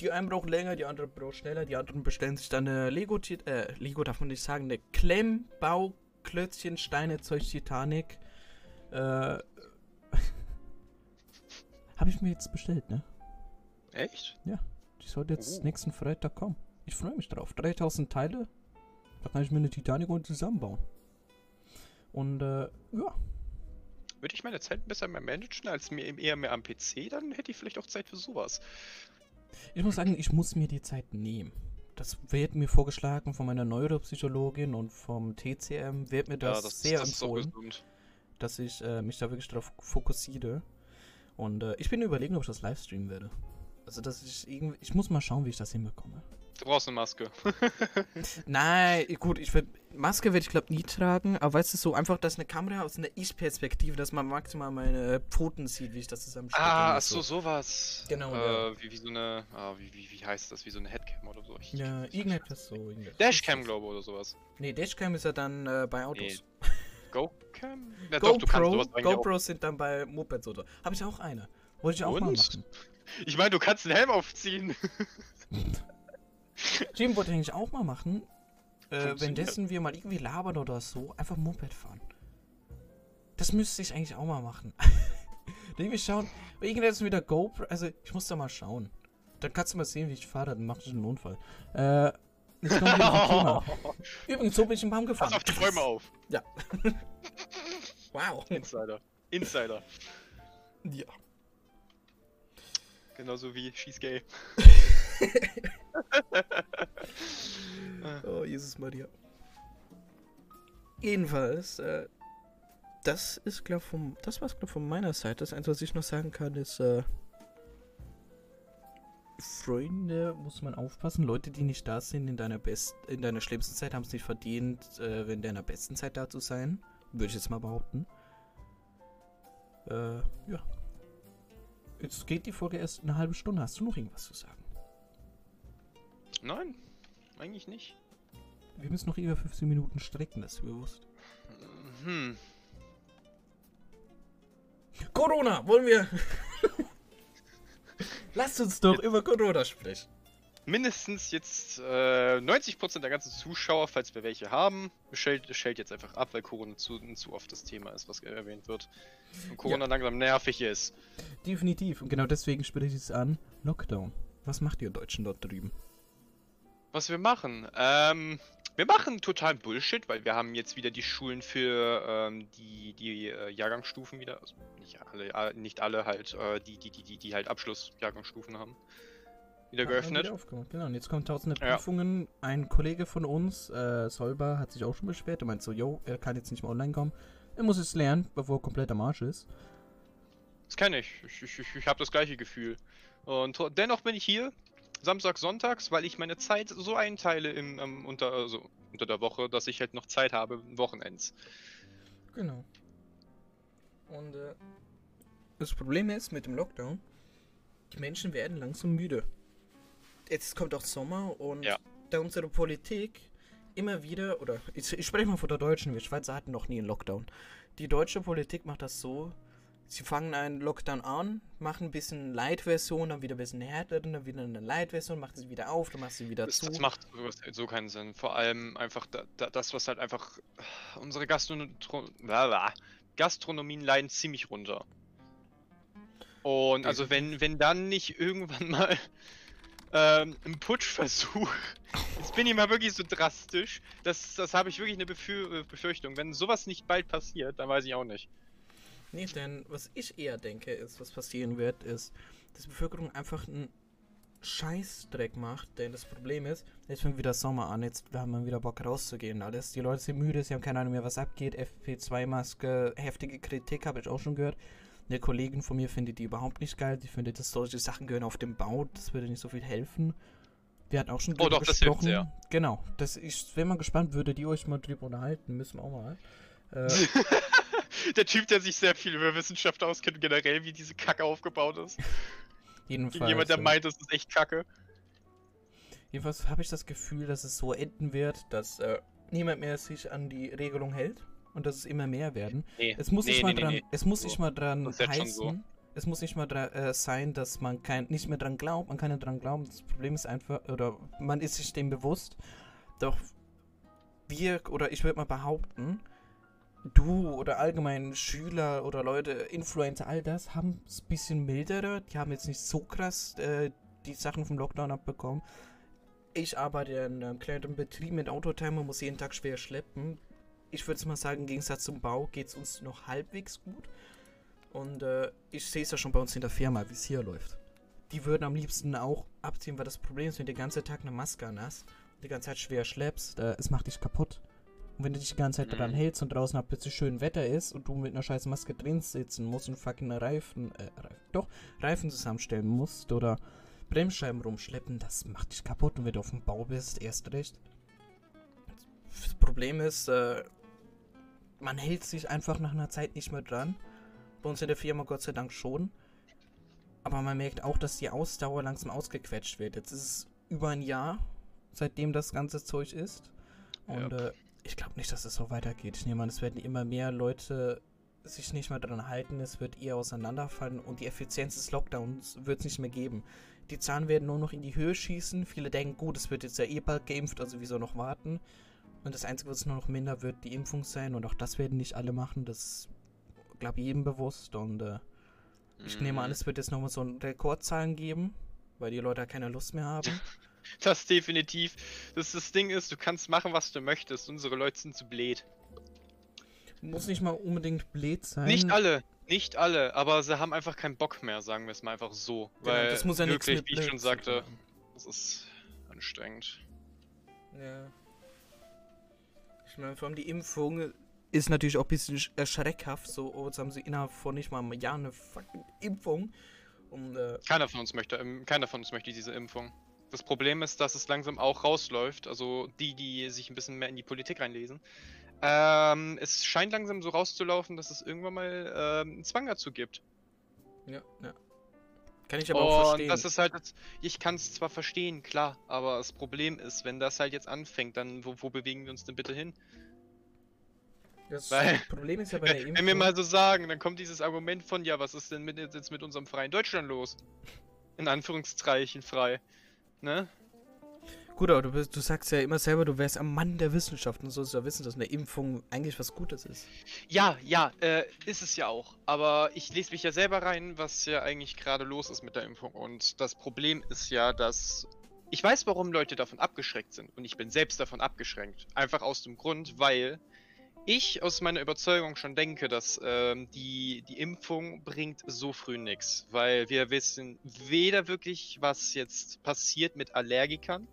A: Die einen brauchen länger, die anderen brauchen schneller, die anderen bestellen sich dann eine Lego, äh, Lego darf man nicht sagen, eine Klemmbauklötzchen, Steine, Zeug, Titanic. Äh, habe ich mir jetzt bestellt, ne?
B: Echt?
A: Die sollte jetzt
B: Oh.
A: nächsten Freitag kommen. Ich freue mich drauf. 3000 Teile. Da kann ich mir eine Titanic und zusammenbauen. Und äh, ja.
B: Würde ich meine Zeit besser mehr managen als mir eher mehr am PC, dann hätte ich vielleicht auch Zeit für sowas.
A: Ich muss sagen, ich muss mir die Zeit nehmen. Das wird mir vorgeschlagen von meiner Neuropsychologin und vom TCM wird mir das, sehr
B: das ist auch
A: empfohlen, dass ich äh, mich da wirklich darauf fokussiere. Und äh, ich bin überlegen, ob ich das livestreamen werde. Also, dass ich irgendwie. Ich muss mal schauen, wie ich das hinbekomme.
B: Du brauchst eine Maske.
A: Nein, gut, ich werd, Maske werde ich glaube nie tragen, aber weißt du, so einfach, dass eine Kamera aus einer Ich-Perspektive, dass man maximal meine Pfoten sieht, wie ich das zusammenstecke.
B: ah, ach so, sowas.
A: Genau,
B: Äh, wie, wie so eine, ah, wie, wie, wie heißt das? Wie so eine Headcam oder so. Ich,
A: Ja, irgendetwas so. irgendetwas.
B: Dashcam, glaube ich, oder sowas.
A: Nee, Dashcam ist ja dann äh, bei Autos.
B: GoCam? Ja, doch, du kannst
A: GoPro,
B: sowas.
A: GoPros sind dann bei Mopeds oder. Habe ich auch eine. Wollte ich auch mal
B: Und?
A: machen.
B: Ich meine, du kannst den Helm aufziehen.
A: Jim wollte eigentlich auch mal machen. Äh, währenddessen wir mal irgendwie labern oder so, einfach Moped fahren. Das müsste ich eigentlich auch mal machen. Irgendwie schauen, irgendwas wieder GoPro, also ich muss da mal schauen. Dann kannst du mal sehen, wie ich fahre, dann mach ich einen Unfall. Äh. Übrigens, so bin ich im Baum gefahren.
B: Pass auf die Bäume auf.
A: Ja. wow.
B: Insider. Insider.
A: Ja.
B: Genauso wie She's Gay.
A: Oh, Jesus Maria. Jedenfalls, äh, das ist, glaube vom, das war's, glaube von meiner Seite. Das Einzige, was ich noch sagen kann, ist, äh, Freunde muss man aufpassen. Leute, die nicht da sind in deiner best, in deiner schlimmsten Zeit, haben es nicht verdient, äh, in deiner besten Zeit da zu sein. Würde ich jetzt mal behaupten. Äh, ja. Jetzt geht die Folge erst eine halbe Stunde. Hast du noch irgendwas zu sagen?
B: Nein, eigentlich nicht.
A: Wir müssen noch über 15 Minuten strecken, das ist bewusst.
B: Hm.
A: Corona, wollen wir. Lasst uns doch über Corona sprechen.
B: Mindestens jetzt äh, 90% der ganzen Zuschauer, falls wir welche haben, stellt, stellt jetzt einfach ab, weil Corona zu, zu oft das Thema ist, was erwähnt wird. Und Corona langsam nervig ist.
A: Definitiv. Und genau deswegen spreche ich es an. Lockdown. Was macht ihr Deutschen dort drüben?
B: Was wir machen? Ähm, wir machen total Bullshit, weil wir haben jetzt wieder die Schulen für ähm, die, die äh, Jahrgangsstufen wieder. Also nicht alle, äh, nicht alle halt, äh, die, die, die, die, die halt Abschlussjahrgangsstufen haben. Wieder geöffnet.
A: wieder aufgemacht. Genau, und jetzt kommen tausende
B: Ja.
A: Prüfungen. Ein Kollege von uns, äh, Solber, hat sich auch schon beschwert. Er meint so, yo, er kann jetzt nicht mehr online kommen. Er muss es lernen, bevor er komplett am Arsch ist.
B: Das kenne ich. Ich, ich, ich, ich habe das gleiche Gefühl. Und dennoch bin ich hier, Samstag, Sonntags, weil ich meine Zeit so einteile im, ähm, unter, also unter der Woche, dass ich halt noch Zeit habe, Wochenends.
A: Genau. Und äh, das Problem ist mit dem Lockdown, die Menschen werden langsam müde. Jetzt kommt auch Sommer und
B: Ja.
A: da unsere Politik immer wieder, oder ich, ich spreche mal von der Deutschen, wir Schweizer hatten noch nie einen Lockdown. Die deutsche Politik macht das so, sie fangen einen Lockdown an, machen ein bisschen Light-Version, dann wieder ein bisschen härter, dann wieder eine Light-Version, machen sie wieder auf, dann machen sie wieder
B: Das,
A: zu.
B: das macht halt so keinen Sinn. Vor allem einfach da, da, das, was halt einfach unsere Gastro. Gastronomien leiden ziemlich runter. Und also wenn, wenn dann nicht irgendwann mal ähm, ein Putschversuch, jetzt bin ich mal wirklich so drastisch, das, das habe ich wirklich eine Befür Befürchtung. Wenn sowas nicht bald passiert, dann weiß ich auch nicht.
A: Nee, denn was ich eher denke, ist, was passieren wird, ist, dass die Bevölkerung einfach einen Scheißdreck macht. Denn das Problem ist, jetzt fängt wieder Sommer an, jetzt haben wir wieder Bock rauszugehen. Alles. Die Leute sind müde, sie haben keine Ahnung mehr, was abgeht. FP2-Maske, heftige Kritik, habe ich auch schon gehört. Eine Kollegin von mir findet die überhaupt nicht geil. Die findet, dass solche Sachen gehören auf dem Bau. Das würde nicht so viel helfen. Wir hatten auch schon
B: Oh
A: drüber
B: doch, das hilft
A: gesprochen.
B: sehr.
A: Genau. Das, ich wäre mal gespannt, würde die euch mal drüber unterhalten. Müssen wir auch mal. Äh,
B: der Typ, der sich sehr viel über Wissenschaft auskennt, generell, wie diese Kacke aufgebaut ist.
A: jedenfalls.
B: Jemand, der meint, das ist echt Kacke.
A: Jedenfalls habe ich das Gefühl, dass es so enden wird, dass äh, niemand mehr sich an die Regelung hält und dass es immer mehr werden.
B: Nee,
A: Es muss
B: nee,
A: nicht mal
B: nee,
A: dran,
B: nee.
A: es muss
B: So.
A: nicht mal dran heißen,
B: so.
A: es muss nicht mal dra äh, sein, dass man kein, nicht mehr dran glaubt, man kann nicht dran glauben. Das Problem ist einfach, oder man ist sich dem bewusst, doch wir, oder ich würde mal behaupten, du oder allgemein Schüler oder Leute, Influencer, all das, haben es ein bisschen milderer. Die haben jetzt nicht so krass äh, die Sachen vom Lockdown abbekommen. Ich arbeite in einem kleinen Betrieb mit Autotimer, muss jeden Tag schwer schleppen. Ich würde mal sagen, im Gegensatz zum Bau geht es uns noch halbwegs gut. Und äh, ich sehe es ja schon bei uns in der Firma, wie es hier läuft. Die würden am liebsten auch abziehen, weil das Problem ist, wenn du den ganzen Tag eine Maske an hast, die ganze Zeit schwer schleppst, äh, es macht dich kaputt. Und wenn du dich die ganze Zeit
B: Mhm.
A: dran hältst und draußen ab plötzlich schön Wetter ist und du mit einer scheiß Maske drin sitzen musst und fucking Reifen, äh, Reifen, doch, Reifen zusammenstellen musst oder Bremsscheiben rumschleppen, das macht dich kaputt. Und wenn du auf dem Bau bist, erst recht. Das Problem ist, äh, man hält sich einfach nach einer Zeit nicht mehr dran. Bei uns in der Firma Gott sei Dank schon. Aber man merkt auch, dass die Ausdauer langsam ausgequetscht wird. Jetzt ist es über ein Jahr, seitdem das ganze Zeug ist. Und
B: Ja.
A: äh, ich glaube nicht, dass es so weitergeht. Ich nehme an, es werden immer mehr Leute sich nicht mehr dran halten. Es wird eher auseinanderfallen und die Effizienz des Lockdowns wird es nicht mehr geben. Die Zahlen werden nur noch in die Höhe schießen. Viele denken, gut, es wird jetzt ja eh bald geimpft, also wieso noch warten? Und das Einzige, was nur noch minder wird, die Impfung sein. Und auch das werden nicht alle machen. Das glaube ich, jedem bewusst. Und äh, ich nehme an,
B: Mhm.
A: es wird jetzt nochmal so ein Rekordzahlen geben, weil die Leute keine Lust mehr haben.
B: Das definitiv. Das, das Ding ist, du kannst machen, was du möchtest. Unsere Leute sind zu blöd.
A: Muss nicht mal unbedingt blöd sein.
B: Nicht alle, nicht alle, aber sie haben einfach keinen Bock mehr, sagen wir es mal einfach so.
A: Genau,
B: weil
A: das muss ja nichts
B: wirklich,
A: mit
B: wie ich schon sagte, das ist anstrengend.
A: Ja. Ich meine, vor allem die Impfung ist natürlich auch ein bisschen sch- äh. So, oh, jetzt haben sie innerhalb von nicht mal einem Jahr eine fucking Impfung. Und, äh,
B: Keiner von uns möchte, ähm, keiner von uns möchte diese Impfung. Das Problem ist, dass es langsam auch rausläuft. Also die, die sich ein bisschen mehr in die Politik reinlesen. Ähm, es scheint langsam so rauszulaufen, dass es irgendwann mal ähm, einen Zwang dazu gibt.
A: ja, ja. Kann ich aber auch
B: Und
A: verstehen.
B: das ist halt, ich kann es zwar verstehen, klar, aber das Problem ist, wenn das halt jetzt anfängt, dann wo, wo bewegen wir uns denn bitte hin?
A: das
B: weil-
A: Problem ist ja bei der
B: Wenn,
A: Impfung.
B: wenn wir mal so sagen, dann kommt dieses Argument von, ja, was ist denn mit, jetzt mit unserem freien Deutschland los? In Anführungszeichen frei. Ne?
A: Gut, aber du, bist, du sagst ja immer selber, du wärst am Mann der Wissenschaft und sollst ja wissen, dass eine Impfung eigentlich was Gutes ist.
B: Ja, ja, äh, ist es ja auch. Aber ich lese mich ja selber rein, was ja eigentlich gerade los ist mit der Impfung. Und das Problem ist ja, dass ich weiß, warum Leute davon abgeschreckt sind. Und ich bin selbst davon abgeschränkt. Einfach aus dem Grund, weil ich aus meiner Überzeugung schon denke, dass ähm, die, die Impfung bringt so früh nichts. Weil wir wissen weder wirklich, was jetzt passiert mit Allergikern.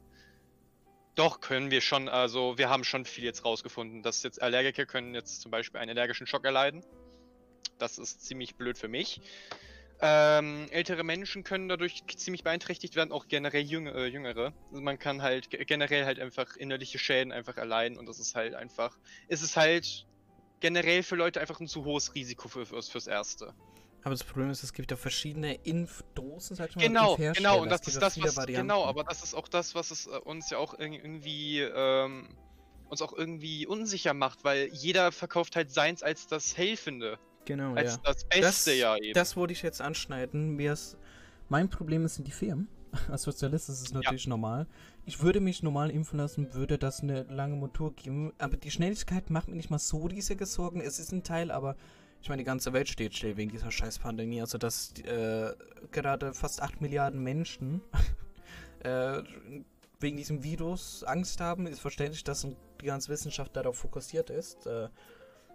B: Doch, können wir schon, also wir haben schon viel jetzt rausgefunden, dass jetzt Allergiker können jetzt zum Beispiel einen allergischen Schock erleiden. Das ist ziemlich blöd für mich. Ähm, ältere Menschen können dadurch ziemlich beeinträchtigt werden, auch generell jüng äh, jüngere. Also man kann halt ge- generell halt einfach innerliche Schäden einfach erleiden und das ist halt einfach, es ist halt generell für Leute einfach ein zu hohes Risiko für, fürs, fürs Erste.
A: Aber das Problem ist, es gibt ja verschiedene Impfdosen, sag ich mal.
B: Genau, genau, und das ist das, was,
A: Varianten.
B: genau, aber das ist auch das, was es äh, uns ja auch irg- irgendwie, ähm, uns auch irgendwie unsicher macht, weil jeder verkauft halt seins als das Helfende,
A: Genau,
B: als
A: ja.
B: das Beste ja eben.
A: Das wollte ich jetzt anschneiden. Mir ist, mein Problem ist, sind die Firmen. Als Sozialist ist es natürlich normal. Ich würde mich normal impfen lassen, würde das eine lange Motor geben. Aber die Schnelligkeit macht mir nicht mal so riesige Sorgen. Es ist ein Teil, aber ich meine, die ganze Welt steht still wegen dieser scheiß Pandemie. Also, dass äh, gerade fast 8 Milliarden Menschen äh, wegen diesem Virus Angst haben, ist verständlich, dass die ganze Wissenschaft darauf fokussiert ist. Äh,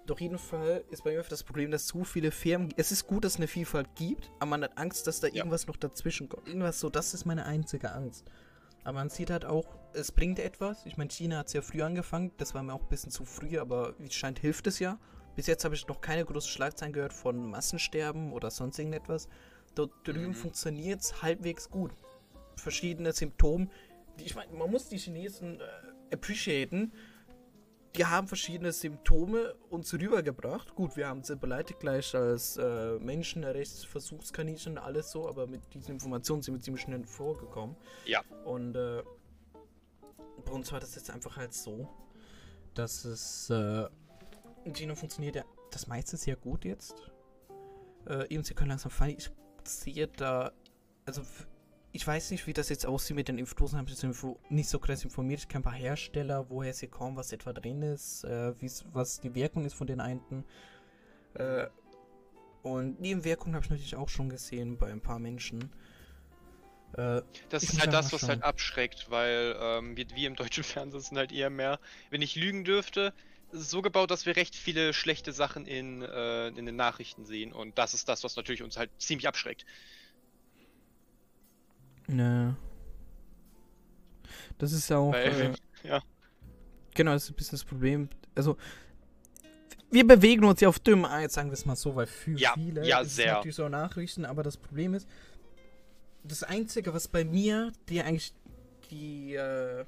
A: doch jeden Fall ist bei mir das Problem, dass zu viele Firmen. Es ist gut, dass es eine Vielfalt gibt, aber man hat Angst, dass da
B: Ja.
A: irgendwas noch dazwischen kommt. Irgendwas so, das ist meine einzige Angst. Aber man sieht halt auch, es bringt etwas. Ich meine, China hat es ja früh angefangen, das war mir auch ein bisschen zu früh, aber wie es scheint, hilft es ja. Bis jetzt habe ich noch keine großen Schlagzeilen gehört von Massensterben oder sonst irgendetwas. Dort drüben
B: Mhm.
A: funktioniert es halbwegs gut. Verschiedene Symptome. Die, ich meine, man muss die Chinesen äh, appreciaten die haben verschiedene Symptome uns rübergebracht. Gut, wir haben sie beleidigt gleich als äh, Menschenrechtsversuchskaninchen und alles so, aber mit diesen Informationen sind wir ziemlich schnell vorgekommen.
B: Ja.
A: Und äh, bei uns war das jetzt einfach halt so, dass es äh, in China funktioniert ja das meiste sehr gut jetzt. Äh, eben, sie können langsam fallen. Ich sehe da, also ich weiß nicht, wie das jetzt aussieht mit den Impfdosen, habe ich jetzt info- nicht so krass informiert. Ich kenne ein paar Hersteller, woher sie kommen, was etwa drin ist, äh, was die Wirkung ist von den einen. Äh, und Nebenwirkungen habe ich natürlich auch schon gesehen bei ein paar Menschen. Äh,
B: Das ist halt das, was halt abschreckt, weil ähm, wir, wir im deutschen Fernsehen sind halt eher mehr, wenn ich lügen dürfte, so gebaut, dass wir recht viele schlechte Sachen in, äh, in den Nachrichten sehen und das ist das, was natürlich uns halt ziemlich abschreckt.
A: Ne. Das ist ja auch.
B: Weil,
A: äh,
B: ja.
A: Genau, das ist ein bisschen das Problem. Also, wir bewegen uns ja auf dünnem Eis, sagen wir es mal so, weil für
B: Ja,
A: viele
B: ja,
A: ist
B: sehr.
A: natürlich so Nachrichten, aber das Problem ist, das Einzige, was bei mir, die eigentlich die, äh,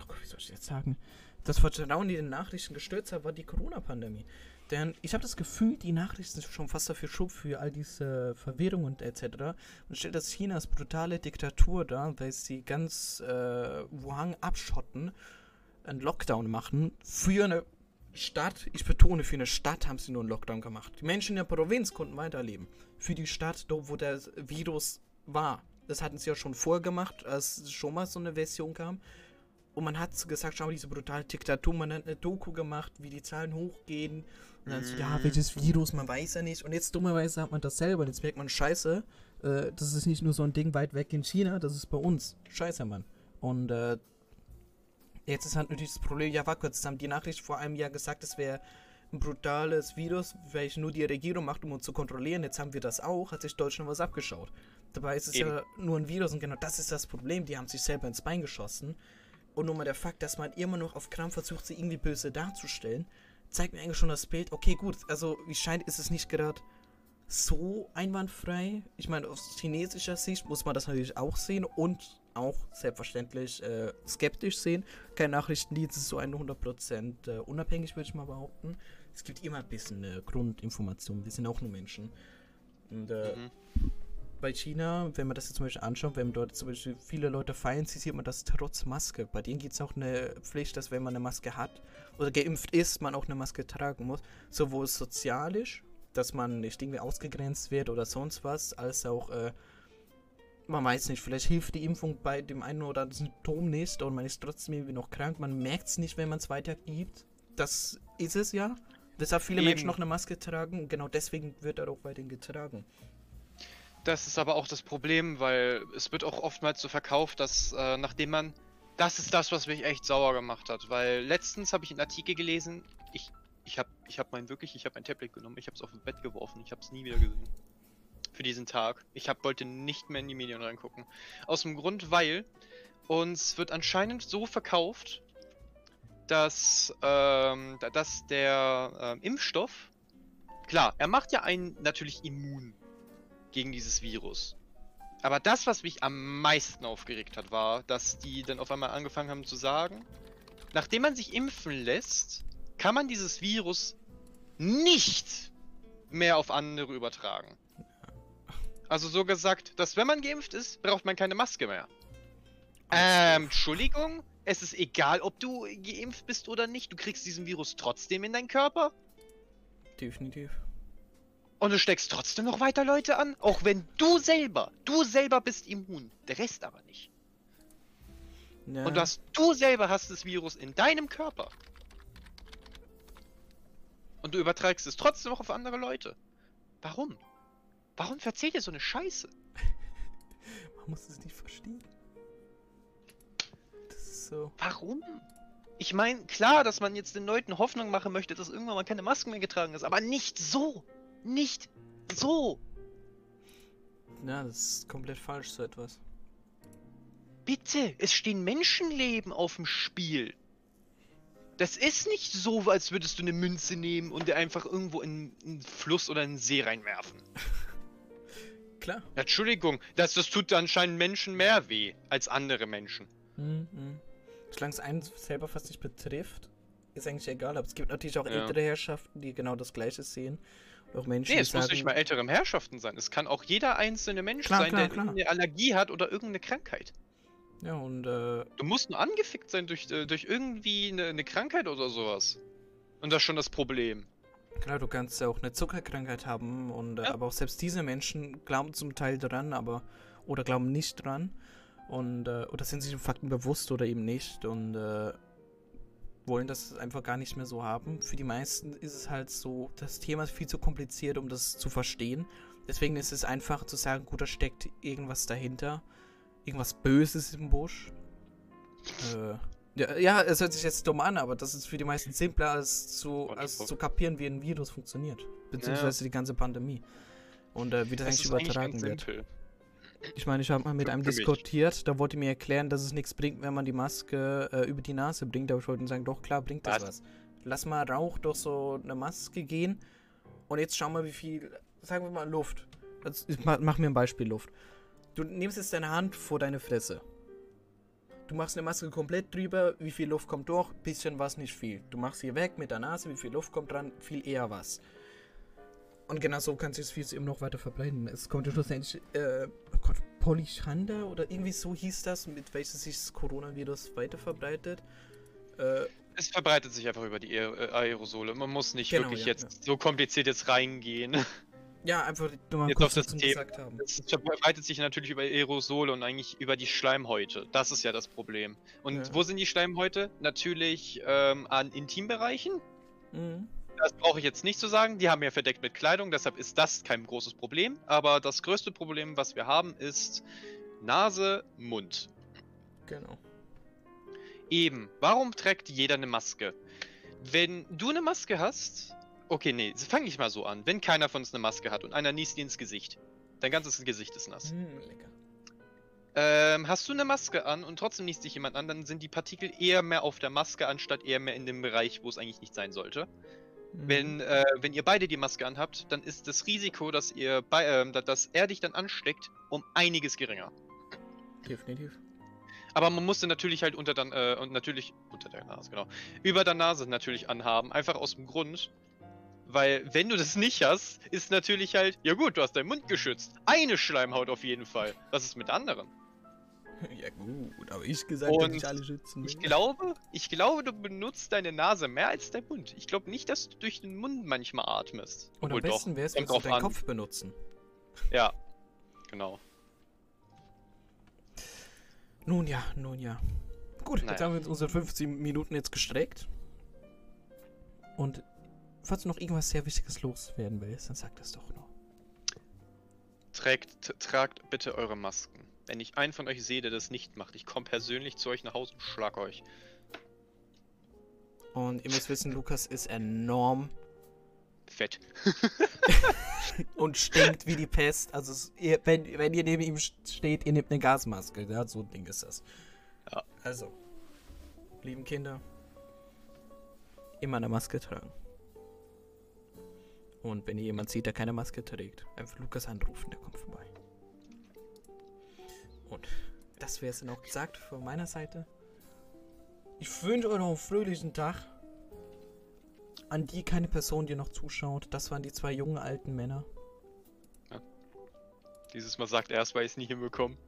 A: oh Gott, wie soll ich jetzt sagen, das Vertrauen in die Nachrichten gestürzt hat, war die Corona-Pandemie. Denn ich habe das Gefühl, die Nachrichten sind schon fast dafür schuld für all diese Verwirrung und etc. Und stellt das China als brutale Diktatur dar, weil sie ganz äh, Wuhan abschotten, einen Lockdown machen. Für eine Stadt, ich betone, für eine Stadt haben sie nur einen Lockdown gemacht. Die Menschen in der Provinz konnten weiterleben. Für die Stadt, dort wo der Virus war. Das hatten sie ja schon vorgemacht, als schon mal so eine Version kam. Und man hat gesagt, schau mal, diese brutale Diktatur. Man hat eine Doku gemacht, wie die Zahlen hochgehen. Und dann so, ja,
B: Mhm.
A: welches Virus, man weiß ja nicht. Und jetzt dummerweise hat man das selber. Und jetzt merkt man, scheiße, äh, das ist nicht nur so ein Ding weit weg in China, das ist bei uns. Scheiße, Mann. Und äh, jetzt ist halt natürlich das Problem, ja, war kurz, haben die Nachricht vor einem Jahr gesagt, es wäre ein brutales Virus, welches nur die Regierung macht, um uns zu kontrollieren. Jetzt haben wir das auch, hat sich Deutschland was abgeschaut. Dabei ist es Eben. ja nur ein Virus und genau das ist das Problem. Die haben sich selber ins Bein geschossen. Und nur mal der Fakt, dass man immer noch auf Krampf versucht, sie irgendwie böse darzustellen, zeigt mir eigentlich schon das Bild. Okay, gut, also wie scheint, ist es nicht gerade so einwandfrei. Ich meine, aus chinesischer Sicht muss man das natürlich auch sehen und auch selbstverständlich äh, skeptisch sehen. Kein Nachrichtendienst ist so 100% äh, unabhängig, würde ich mal behaupten. Es gibt immer ein bisschen äh, Grundinformation. Wir sind auch nur Menschen. Und äh, mhm. Bei China, wenn man das jetzt zum Beispiel anschaut, wenn dort zum Beispiel viele Leute feiern, sieht man das trotz Maske. Bei denen gibt es auch eine Pflicht, dass wenn man eine Maske hat oder geimpft ist, man auch eine Maske tragen muss. Sowohl sozialisch dass man nicht irgendwie ausgegrenzt wird oder sonst was, als auch, äh, man weiß nicht, vielleicht hilft die Impfung bei dem einen oder anderen Symptom nicht und man ist trotzdem irgendwie noch krank. Man merkt es nicht, wenn man es weitergibt. Das ist es ja. Deshalb viele Eben. Menschen noch eine Maske tragen und genau deswegen wird er auch weiterhin getragen.
B: Das ist aber auch das Problem, weil es wird auch oftmals so verkauft, dass äh, nachdem man. Das ist das, was mich echt sauer gemacht hat, weil letztens habe ich einen Artikel gelesen, ich ich habe ich hab mein wirklich, ich habe mein Tablet genommen, ich habe es auf das Bett geworfen, ich habe es nie wieder gesehen. Für diesen Tag. Ich hab, wollte nicht mehr in die Medien reingucken. Aus dem Grund, weil uns wird anscheinend so verkauft, dass, ähm, dass der ähm, Impfstoff, klar, er macht ja einen natürlich immun gegen dieses Virus. Aber das, was mich am meisten aufgeregt hat, war, dass die dann auf einmal angefangen haben zu sagen, nachdem man sich impfen lässt, kann man dieses Virus nicht mehr auf andere übertragen. Also so gesagt, dass wenn man geimpft ist, braucht man keine Maske mehr. Ähm, Entschuldigung? Es ist egal, ob du geimpft bist oder nicht. Du kriegst diesen Virus trotzdem in deinen Körper.
A: Definitiv.
B: Und du steckst trotzdem noch weiter Leute an, auch wenn du selber, du selber bist immun, der Rest aber nicht. Ja. Und dass du selber hast das Virus in deinem Körper. Und du übertragst es trotzdem noch auf andere Leute. Warum? Warum erzählt ihr so eine Scheiße?
A: Man muss es nicht verstehen. Das ist so.
B: Warum? Ich meine, klar, dass man jetzt den Leuten Hoffnung machen möchte, dass irgendwann mal keine Masken mehr getragen ist, aber nicht so. Nicht so.
A: Ja, das ist komplett falsch, so etwas.
B: Bitte, es stehen Menschenleben auf dem Spiel. Das ist nicht so, als würdest du eine Münze nehmen und dir einfach irgendwo in einen Fluss oder einen See reinwerfen.
A: Klar.
B: Entschuldigung, das, das tut anscheinend Menschen mehr weh als andere Menschen.
A: Mhm. Solange es einen selber fast nicht betrifft, ist eigentlich egal. Aber es gibt natürlich auch ja. ältere Herrschaften, die genau das Gleiche sehen.
B: Auch Menschen, nee, es muss sagen, nicht mal ältere Herrschaften sein. Es kann auch jeder einzelne Mensch klar, sein, klar, der klar. eine Allergie hat oder irgendeine Krankheit.
A: Ja, und äh,
B: Du musst nur angefickt sein durch, äh, durch irgendwie eine, eine Krankheit oder sowas. Und das ist schon das Problem.
A: Klar, du kannst ja auch eine Zuckerkrankheit haben und äh, ja. aber auch selbst diese Menschen glauben zum Teil dran, aber oder glauben nicht dran und äh, oder sind sich den Fakten bewusst oder eben nicht und äh, wollen das einfach gar nicht mehr so haben. Für die meisten ist es halt so, das Thema ist viel zu kompliziert, um das zu verstehen. Deswegen ist es einfach zu sagen, gut, da steckt irgendwas dahinter irgendwas Böses im Busch. Äh, ja, ja, es hört sich jetzt dumm an, aber das ist für die meisten simpler, als zu, als zu kapieren, wie ein Virus funktioniert. Beziehungsweise ja. die ganze Pandemie. Und äh, wie das, das eigentlich übertragen wird. Ich meine, ich habe mal mit einem diskutiert, da wollte mir erklären, dass es nichts bringt, wenn man die Maske äh, über die Nase bringt. Aber ich wollte sagen, doch klar bringt das was? was. Lass mal Rauch durch so eine Maske gehen. Und jetzt schau mal, wie viel, sagen wir mal, Luft. Jetzt, mach, mach mir ein Beispiel Luft. Du nimmst jetzt deine Hand vor deine Fresse. Du machst eine Maske komplett drüber, wie viel Luft kommt durch, bisschen was, nicht viel. Du machst hier weg mit der Nase, wie viel Luft kommt dran, viel eher was. Und genau so kann sich das Virus eben noch weiter verbreiten. Es kommt ja schlussendlich, äh, oh Gott, Polychanda oder irgendwie so hieß das, mit welchem sich das Coronavirus weiter verbreitet.
B: Äh, es verbreitet sich einfach über die Aerosole. Man muss nicht genau, wirklich ja, jetzt ja. so kompliziert jetzt reingehen.
A: Ja, einfach
B: nur mal Jetzt kurz auf das Thema. gesagt haben. Es verbreitet sich natürlich über Aerosole und eigentlich über die Schleimhäute. Das ist ja das Problem. Und ja. wo sind die Schleimhäute? Natürlich ähm, an Intimbereichen. Mhm. Das brauche ich jetzt nicht zu sagen. Die haben ja verdeckt mit Kleidung, deshalb ist das kein großes Problem. Aber das größte Problem, was wir haben, ist Nase, Mund.
A: Genau.
B: Eben. Warum trägt jeder eine Maske? Wenn du eine Maske hast. Okay, nee, fange ich mal so an. Wenn keiner von uns eine Maske hat und einer niest dir ins Gesicht, dein ganzes Gesicht ist nass.
A: Hm, lecker.
B: Ähm, hast du eine Maske an und trotzdem niest dich jemand an, dann sind die Partikel eher mehr auf der Maske, anstatt eher mehr in dem Bereich, wo es eigentlich nicht sein sollte.
A: Hm.
B: Wenn, äh, wenn ihr beide die Maske anhabt, dann ist das Risiko, dass ihr bei, da- dass er dich dann ansteckt, um einiges geringer.
A: Definitiv.
B: Aber man musste natürlich halt unter dann, äh, und natürlich unter der Nase, genau. Über der Nase natürlich anhaben. Einfach aus dem Grund. Weil, wenn du das nicht hast, ist natürlich halt, ja gut, du hast deinen Mund geschützt. Eine Schleimhaut auf jeden Fall. Was ist mit anderen?
A: Ja gut, aber ich gesagt,
B: Und
A: dass ich alle schützen
B: Ich glaube, ich glaube, du benutzt deine Nase mehr als dein Mund. Ich glaube nicht, dass du durch den Mund manchmal atmest.
A: Und am
B: Obwohl doch,
A: besten wäre es, wenn du deinen
B: an.
A: Kopf benutzen.
B: Ja, genau.
A: Nun ja, nun ja. Gut, jetzt
B: Naja.
A: haben wir uns unsere 15 Minuten jetzt gestreckt. Und falls du noch irgendwas sehr Wichtiges loswerden willst, dann sag das doch noch.
B: Trägt, tragt bitte eure Masken. Wenn ich einen von euch sehe, der das nicht macht, ich komme persönlich zu euch nach Hause und schlag euch.
A: Und ihr müsst wissen, Lukas ist enorm
B: Fett.
A: und stinkt wie die Pest. Also, ihr, wenn, wenn ihr neben ihm steht, ihr nehmt eine Gasmaske. Ja, so ein Ding ist das.
B: Ja.
A: Also, lieben Kinder, immer eine Maske tragen. Und wenn ihr jemand sieht, der keine Maske trägt, einfach Lukas anrufen, der kommt vorbei. Und das wäre es dann auch gesagt von meiner Seite. Ich wünsche euch noch einen fröhlichen Tag. An die keine Person, die noch zuschaut. Das waren die zwei jungen alten Männer.
B: Dieses Mal sagt er erst, weil ich es nie hinbekommen.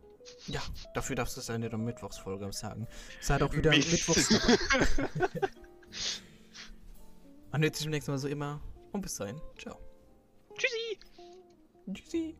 A: Ja, dafür darfst du es eine der Mittwochsfolge sagen. Seid auch wieder
B: Mist.
A: Mittwochs dabei. Man hört sich beim nächsten Mal so immer. Und bis dahin. Ciao.
B: Tschüssi!
A: Tschüssi.